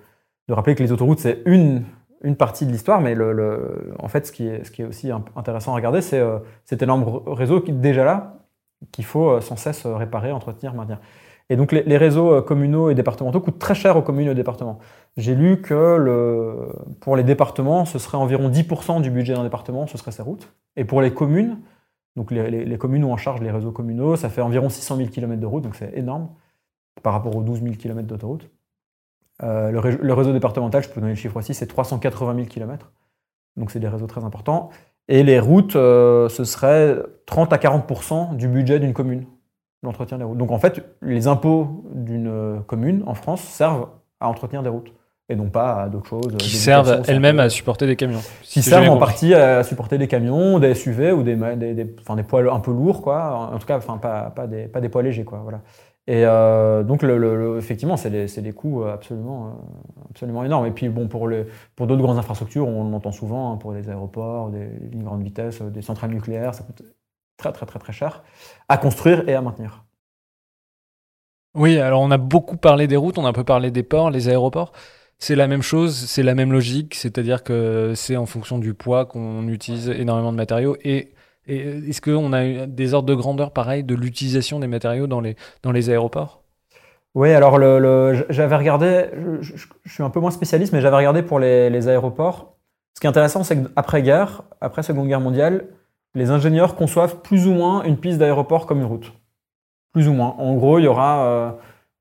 rappeler que les autoroutes c'est une une partie de l'histoire, mais en fait, ce qui, est, aussi intéressant à regarder, c'est euh, cet énorme réseau qui déjà là, qu'il faut euh, sans cesse euh, réparer, entretenir, maintenir. Et donc les, réseaux communaux et départementaux coûtent très cher aux communes et aux départements. J'ai lu que pour les départements, ce serait environ 10% du budget d'un département, ce serait ces routes. Et pour les communes, donc les, les, communes ont en charge les réseaux communaux, ça fait environ 600 000 km de route, donc c'est énorme par rapport aux 12 000 km d'autoroute. Euh, le, réseau départemental, je peux donner le chiffre aussi, c'est 380 000 km. Donc c'est des réseaux très importants. Et les routes, euh, ce serait 30 à 40% du budget d'une commune, l'entretien des routes. Donc en fait, les impôts d'une commune en France servent à entretenir des routes et non pas à d'autres choses. Qui servent elles-mêmes à supporter des camions. Qui servent en partie à supporter des camions, des SUV ou des, des, des, des poids un peu lourds, quoi. En tout cas, enfin, pas, pas, des, pas des poids légers, quoi. Voilà. Et euh, donc, le, effectivement, c'est des, des, coûts absolument, euh, absolument énormes. Et puis, bon, pour, pour d'autres grandes infrastructures, on entend souvent, hein, pour des aéroports, des lignes grande vitesse, euh, des centrales nucléaires, ça coûte très, très, très, très cher à construire et à maintenir. Oui, alors on a beaucoup parlé des routes, on a un peu parlé des ports, les aéroports. C'est la même chose, c'est la même logique, c'est-à-dire que c'est en fonction du poids qu'on utilise énormément de matériaux et est-ce qu'on a des ordres de grandeur pareils de l'utilisation des matériaux dans les, dans les aéroports? Oui, alors le, j'avais regardé, je, suis un peu moins spécialiste, mais j'avais regardé pour les, aéroports. Ce qui est intéressant, c'est qu'après-guerre, après Seconde Guerre mondiale, les ingénieurs conçoivent plus ou moins une piste d'aéroport comme une route. Plus ou moins. En gros, il y aura,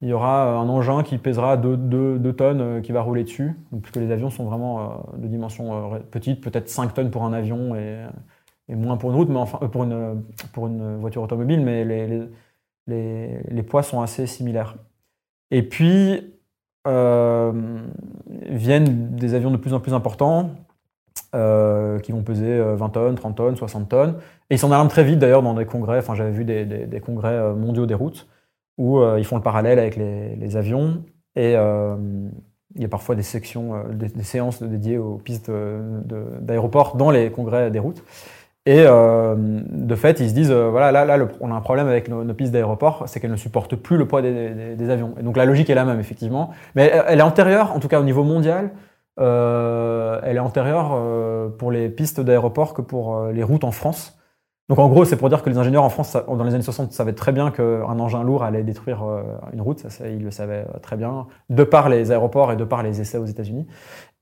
euh, aura un engin qui pèsera 2 tonnes euh, qui va rouler dessus, puisque les avions sont vraiment de dimension petite, peut-être 5 tonnes pour un avion et moins pour une route, mais enfin euh, pour une, voiture automobile, mais les, poids sont assez similaires. Et puis euh, viennent des avions de plus en plus importants euh, qui vont peser 20 tonnes, 30 tonnes, 60 tonnes. Et ils s'en alarment très vite d'ailleurs dans des congrès, enfin j'avais vu des, congrès mondiaux des routes où ils font le parallèle avec les, avions et il y a parfois des séances dédiées aux pistes d'aéroports dans les congrès des routes. Et euh, de fait, ils se disent, euh, voilà, là, là on a un problème avec nos, pistes d'aéroport, c'est qu'elles ne supportent plus le poids des, avions. Et donc la logique est la même, effectivement. Mais elle, est antérieure, en tout cas au niveau mondial, euh, elle est antérieure pour les pistes d'aéroport que pour les routes en France. Donc en gros, c'est pour dire que les ingénieurs en France, dans les années 60, savaient très bien qu'un engin lourd allait détruire une route, ils le savaient très bien, de par les aéroports et de par les essais aux États-Unis.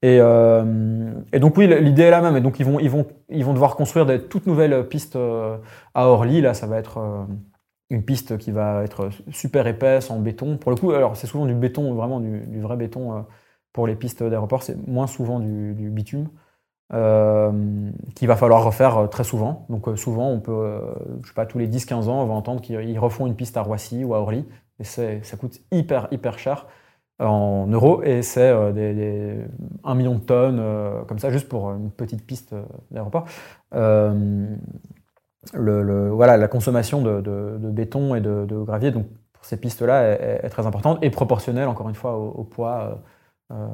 Euh, et, donc oui, l'idée est la même. Et donc ils vont, devoir construire des toutes nouvelles pistes euh, à Orly. Là, ça va être euh, une piste qui va être super épaisse en béton. Pour le coup, alors c'est souvent du béton, vraiment du, vrai béton pour les pistes d'aéroport. C'est moins souvent du, bitume. qu'il va falloir refaire très souvent. Donc souvent, on peut, je sais pas, tous les 10-15 ans, on va entendre qu'ils refont une piste à Roissy ou à Orly. Et ça coûte hyper, hyper cher en euros et c'est euh, des, 1 million de tonnes euh, comme ça juste pour une petite piste euh, d'aéroport. Voilà, la consommation de, béton et de, gravier donc pour ces pistes-là est, très importante et proportionnelle encore une fois au, poids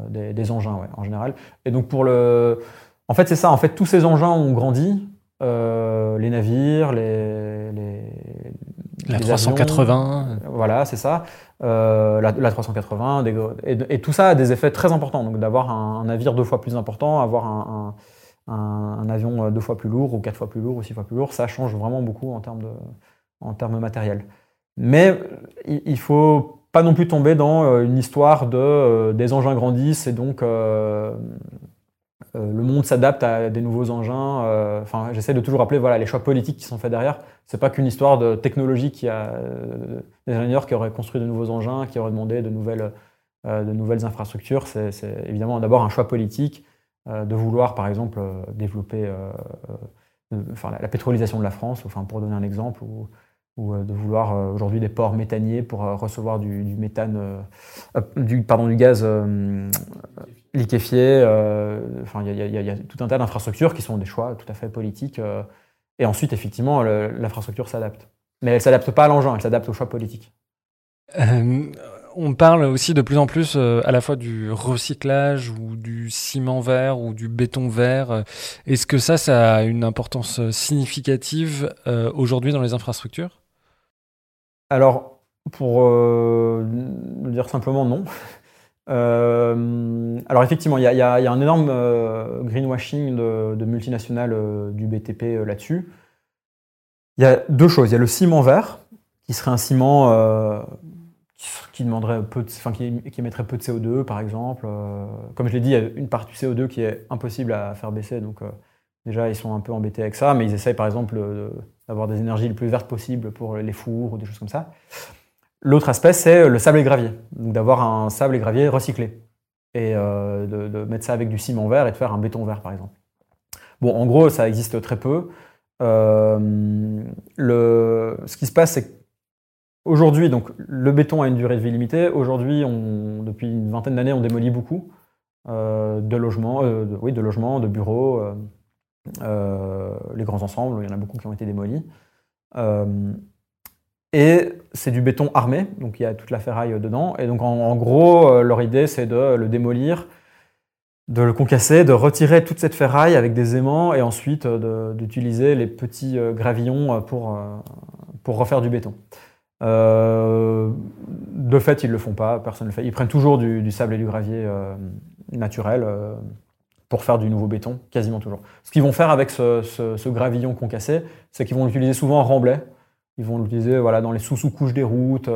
des, engins en général. Et donc pour le, en fait c'est ça. En fait tous ces engins ont grandi. les navires, les, les la 380. voilà, c'est ça. Euh, la, 380, et, tout ça a des effets très importants. Donc d'avoir un, navire deux fois plus important, avoir un, avion deux fois plus lourd, ou quatre fois plus lourd, ou six fois plus lourd, ça change vraiment beaucoup en termes, de, en termes matériels. Mais il, faut pas non plus tomber dans euh, une histoire de euh, des engins grandissent et donc euh, le monde s'adapte à des nouveaux engins. J'essaie de toujours rappeler voilà les choix politiques qui sont faits derrière. C'est pas qu'une histoire de technologie qui a des ingénieurs qui auraient construit de nouveaux engins, qui auraient demandé de nouvelles de nouvelles infrastructures. C'est évidemment d'abord un choix politique de vouloir, par exemple, développer enfin, la, pétrolisation de la France, enfin, pour donner un exemple, ou de vouloir aujourd'hui des ports méthaniers pour recevoir du, méthane, du, pardon, du gaz liquéfié. Euh, il y, a tout un tas d'infrastructures qui sont des choix tout à fait politiques. Euh, Et ensuite, effectivement, l'infrastructure s'adapte. Mais elle s'adapte pas à l'engin, elle s'adapte au choix politique. Euh, on parle aussi de plus en plus euh, à la fois du recyclage ou du ciment vert ou du béton vert. Est-ce que ça, ça a une importance significative euh, aujourd'hui dans les infrastructures? Alors, pour le dire simplement, non. [LAUGHS] alors effectivement, il y, a un énorme greenwashing de multinationales du BTP là-dessus. Il y a deux choses. Il y a le ciment vert, qui serait un ciment euh, qui, demanderait peu de, enfin, qui, émettrait peu de CO2, par exemple. Euh, comme je l'ai dit, il y a une partie du CO2 qui est impossible à faire baisser. Donc, euh, déjà, ils sont un peu embêtés avec ça, mais ils essayent, par exemple, d'avoir des énergies les plus vertes possibles pour les fours ou des choses comme ça. L'autre aspect, c'est le sable et gravier. Donc, d'avoir un sable et gravier recyclé. Et de, de, mettre ça avec du ciment vert et de faire un béton vert, par exemple. Bon, en gros, ça existe très peu. Euh, le, ce qui se passe, c'est qu'aujourd'hui, le béton a une durée de vie limitée. Aujourd'hui, depuis une vingtaine d'années, on démolit beaucoup euh, de logements, euh, oui, de logements, de bureaux, les grands ensembles, il y en a beaucoup qui ont été démolis. et c'est du béton armé, donc il y a toute la ferraille dedans. Et donc en gros, leur idée, c'est de le démolir de le concasser, de retirer toute cette ferraille avec des aimants et ensuite euh, d'utiliser les petits euh, gravillons euh, pour, pour refaire du béton. de fait, ils ne le font pas, personne ne le fait. Ils prennent toujours du, sable et du gravier naturel pour faire du nouveau béton, quasiment toujours. Ce qu'ils vont faire avec ce, gravillon concassé, c'est qu'ils vont l'utiliser souvent en remblai. Ils vont l'utiliser voilà, dans les sous-sous-couches des routes,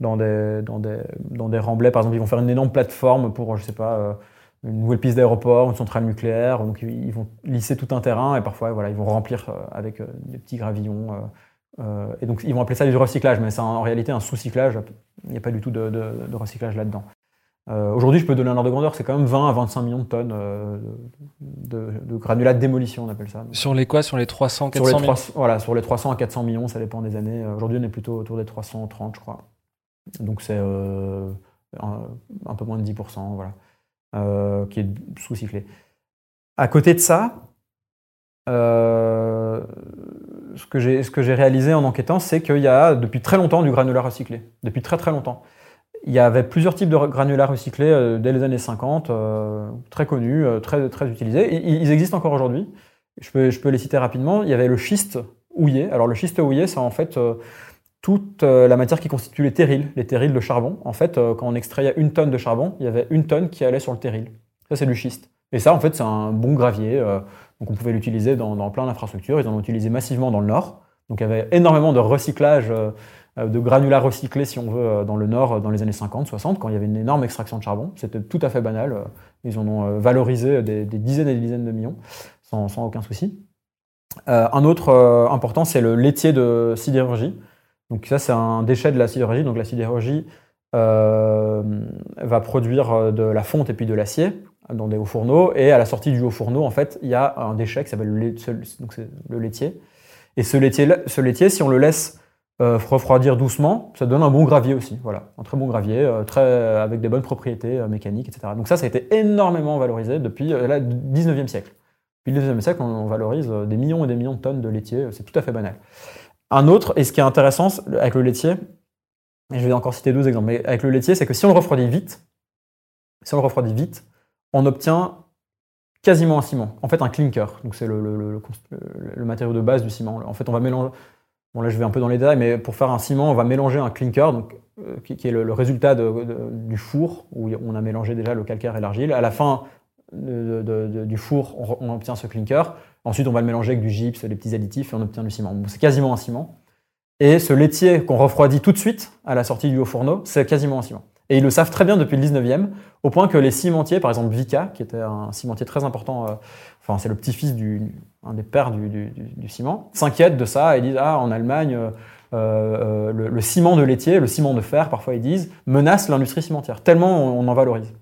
dans, des, dans, des, dans des remblais. Par exemple, ils vont faire une énorme plateforme pour, je sais pas, une nouvelle piste d'aéroport, une centrale nucléaire. Donc ils vont lisser tout un terrain et parfois voilà, ils vont remplir euh, avec euh, des petits gravillons. Euh, et donc ils vont appeler ça du recyclage, mais c'est en réalité un sous-cyclage. Il n'y a pas du tout de, recyclage là-dedans. Aujourd'hui, je peux donner un ordre de grandeur, c'est quand même 20 à 25 millions de tonnes de, granulats de démolition, on appelle ça. Sur les quoi? Sur les 300, 400 sur les Voilà, sur les 300 à 400 millions, ça dépend des années. Aujourd'hui, on est plutôt autour des 330, je crois. Donc c'est un, un, peu moins de 10%. Voilà. Euh, qui est sous-cyclé. À côté de ça, euh, ce que j'ai réalisé en enquêtant, c'est qu'il y a depuis très longtemps du granulat recyclé. Depuis très très longtemps. Il y avait plusieurs types de granulats recyclés euh, dès les années 50, très connus, très, très utilisés. Ils, existent encore aujourd'hui. Je peux, je peux, les citer rapidement. Il y avait le schiste houillé. Alors le schiste houillé, c'est en fait toute euh, la matière qui constitue les terrils, les terrils de charbon. En fait, euh, quand on extrayait une tonne de charbon, il y avait une tonne qui allait sur le terril. Ça, c'est du schiste. Et ça, en fait, c'est un bon gravier. Euh, donc, on pouvait l'utiliser dans, plein d'infrastructures. Ils en ont utilisé massivement dans le nord. Donc, il y avait énormément de recyclage, de granulats recyclés, si on veut, dans le nord dans les années 50, 60, quand il y avait une énorme extraction de charbon. C'était tout à fait banal. Ils en ont valorisé des, dizaines et des dizaines de millions, sans, aucun souci. un autre important, c'est le laitier de sidérurgie. Donc ça, c'est un déchet de la sidérurgie. Donc la sidérurgie euh, va produire euh, de la fonte et puis de l'acier dans des hauts fourneaux. Et à la sortie du haut fourneau, en fait, il y a un déchet qui s'appelle le, le, laitier. Et ce laitier, ce laitier, si on le laisse euh, refroidir doucement, ça donne un bon gravier aussi. Voilà, un très bon gravier, très, avec des bonnes propriétés mécaniques, etc. Donc ça, ça a été énormément valorisé depuis le 19e siècle. Depuis le 19e siècle, on valorise des millions et des millions de tonnes de laitier. C'est tout à fait banal. Un autre, et ce qui est intéressant avec le laitier, et je vais encore citer deux exemples, mais avec le laitier, c'est que si on le refroidit vite, si on le refroidit vite, on obtient quasiment un ciment, en fait un clinker, donc c'est le, matériau de base du ciment. En fait, on va mélanger, bon là je vais un peu dans les détails, mais pour faire un ciment, on va mélanger un clinker, donc, euh, qui, est le, résultat du four, où on a mélangé déjà le calcaire et l'argile. À la fin du four, on obtient ce clinker. Ensuite, on va le mélanger avec du gypse, des petits additifs, et on obtient du ciment. c'est quasiment un ciment. Et ce laitier qu'on refroidit tout de suite à la sortie du haut fourneau, c'est quasiment un ciment. Et ils le savent très bien depuis le 19e, au point que les cimentiers, par exemple Vica, qui était un cimentier très important, euh, c'est le petit-fils un des pères du, ciment, s'inquiètent de ça et disent Ah, en Allemagne, euh, euh, le, ciment de laitier, le ciment de fer, parfois ils disent, menace l'industrie cimentière, tellement on en valorise.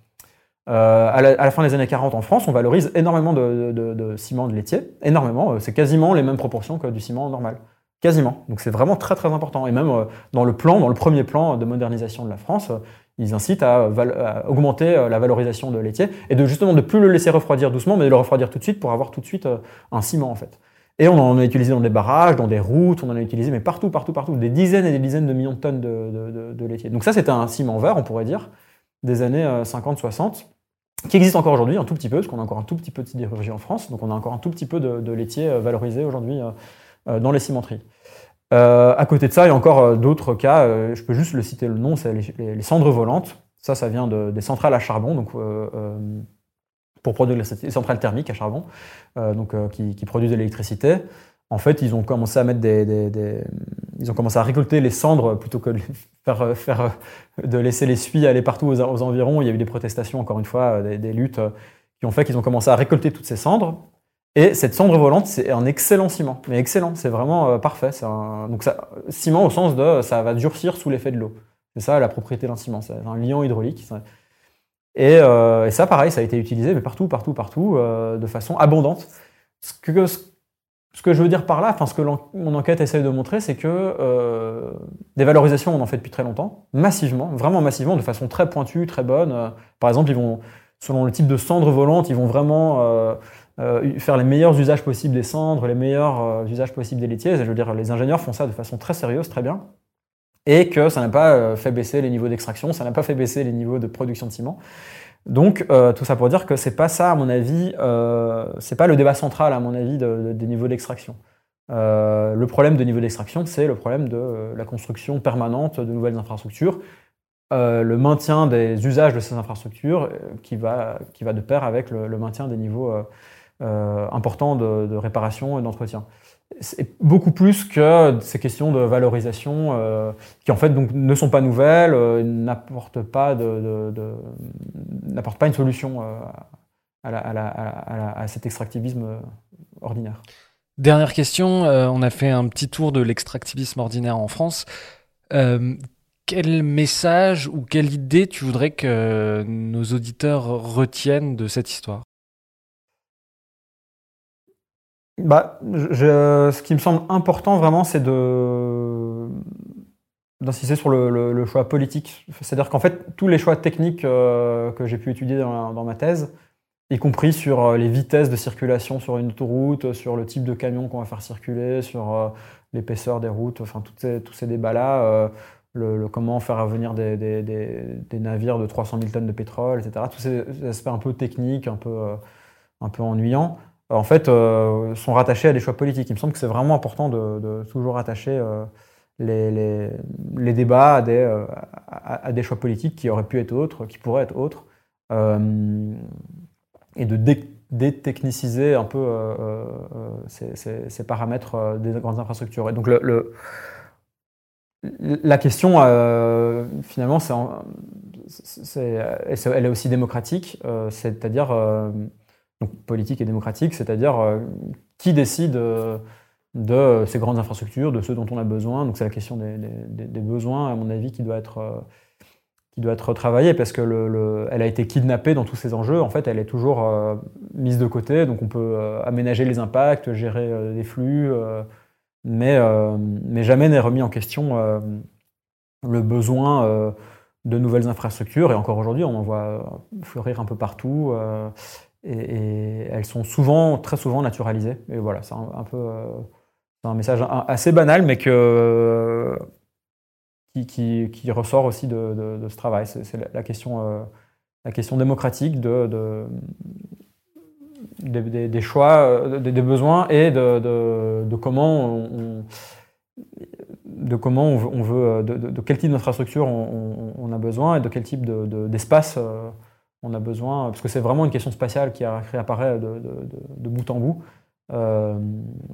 Euh, à, la, fin des années 40 en France, on valorise énormément de, ciment de laitier, énormément. C'est quasiment les mêmes proportions que du ciment normal. Quasiment. Donc c'est vraiment très très important. Et même dans le plan, dans le premier plan de modernisation de la France, ils incitent à, augmenter la valorisation de laitier et de justement de plus le laisser refroidir doucement, mais de le refroidir tout de suite pour avoir tout de suite un ciment en fait. Et on en a utilisé dans des barrages, dans des routes, on en a utilisé, mais partout, partout, partout, des dizaines et des dizaines de millions de tonnes de, laitier. Donc ça, c'était un ciment vert, on pourrait dire, des années 50-60, qui existe encore aujourd'hui un tout petit peu, parce qu'on a encore un tout petit peu de sidérurgie en France, donc on a encore un tout petit peu de, laitier valorisé aujourd'hui dans les cimenteries. À côté de ça, il y a encore d'autres cas, je peux juste le citer le nom, c'est les, cendres volantes. Ça, ça vient des centrales à charbon, donc pour produire les centrales thermiques à charbon, euh, donc, euh, qui, produisent de l'électricité. En fait, ils ont commencé à mettre des, ils ont commencé à récolter les cendres plutôt que de [LAUGHS] faire de laisser les suies aller partout aux, environs. Il y a eu des protestations, encore une fois, des, luttes qui ont fait qu'ils ont commencé à récolter toutes ces cendres. Et cette cendre volante, c'est un excellent ciment, mais excellent, c'est vraiment euh, parfait. Un, donc ça, ciment au sens de ça va durcir sous l'effet de l'eau. C'est ça la propriété d'un ciment, c'est un liant hydraulique. Euh, et, ça, pareil, ça a été utilisé mais partout, partout, partout, euh, de façon abondante. Ce que, je veux dire par là, enfin, ce que mon enquête essaye de montrer, c'est que des valorisations, on en fait depuis très longtemps, massivement, vraiment massivement, de façon très pointue, très bonne. par exemple, ils vont, selon le type de cendre volante, ils vont vraiment faire les meilleurs usages possibles des cendres, les meilleurs usages possibles des laitiers. Je veux dire, les ingénieurs font ça de façon très sérieuse, très bien et que ça n'a pas euh, fait baisser les niveaux d'extraction, ça n'a pas fait baisser les niveaux de production de ciment. Donc euh, tout ça pour dire que c'est pas ça à mon avis, euh, c'est pas le débat central à mon avis des niveaux d'extraction. le problème de niveau d'extraction, c'est le problème de la construction permanente de nouvelles infrastructures, le maintien des usages de ces infrastructures qui va, qui va de pair avec le, maintien des niveaux importants de, de réparation et d'entretien c'est beaucoup plus que ces questions de valorisation euh, qui en fait donc ne sont pas nouvelles, euh, n'apportent pas de, n'apportent pas une solution euh, à, cet extractivisme ordinaire. Dernière question, on a fait un petit tour de l'extractivisme ordinaire en France. quel message ou quelle idée tu voudrais que nos auditeurs retiennent de cette histoire? Bah, ce qui me semble important vraiment, c'est de d'insister sur le, choix politique. C'est-à-dire qu'en fait, tous les choix techniques euh, que j'ai pu étudier dans, ma thèse, y compris sur euh, les vitesses de circulation sur une autoroute, sur le type de camion qu'on va faire circuler, sur euh, l'épaisseur des routes, enfin ces, tous ces débats-là, le, comment faire venir des, des, des, navires de 300 000 tonnes de pétrole, etc. Tous ces aspects un peu techniques, un peu, un peu ennuyants en fait, euh, sont rattachés à des choix politiques. Il me semble que c'est vraiment important de, toujours rattacher euh, les, débats euh, à des, choix politiques qui auraient pu être autres, qui pourraient être autres, et de détechniciser un peu ces, paramètres des grandes infrastructures. Et donc, la question, finalement, elle est aussi démocratique, c'est-à-dire donc politique et démocratique, c'est-à-dire euh, qui décide euh, de ces grandes infrastructures, de ceux dont on a besoin. Donc c'est la question des, besoins, à mon avis, qui doit être, euh, qui doit être travaillée, parce que le, elle a été kidnappée dans tous ces enjeux. En fait, elle est toujours mise de côté, donc on peut aménager les impacts, gérer des flux, mais, mais jamais n'est remis en question le besoin de nouvelles infrastructures. Et encore aujourd'hui, on en voit fleurir un peu partout et, elles sont souvent, très souvent naturalisées. Et voilà, c'est un, peu euh, un message assez banal, mais qui, qui, ressort aussi de, ce travail. C'est la, question, euh, la question démocratique de, des, choix, euh, des, besoins et de, comment on, de comment on veut, de, quel type d'infrastructure on, a besoin et de quel type d'espace on a besoin, parce que c'est vraiment une question spatiale qui, réapparaît de, bout en bout, euh,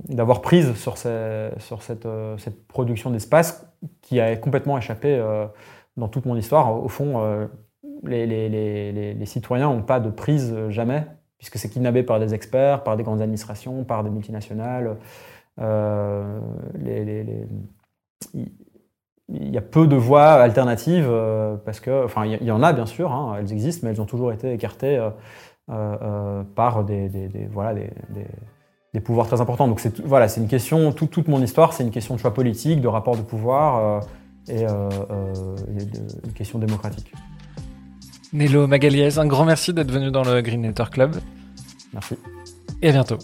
d'avoir prise sur, euh, cette, production d'espace qui a complètement échappé euh, dans toute mon histoire. Au fond, les, citoyens n'ont pas de prise jamais, puisque c'est kidnappé par des experts, par des grandes administrations, par des multinationales. les, il y a peu de voies alternatives euh, parce que, enfin, il y, en a bien sûr, hein, elles existent, mais elles ont toujours été écartées euh, euh, par des, voilà, des, pouvoirs très importants. Donc c'est voilà, c'est une question, toute mon histoire, c'est une question de choix politique, de rapport de pouvoir et, une question démocratique. Nello Magaliès, un grand merci d'être venu dans le Green Club. Merci. Et à bientôt.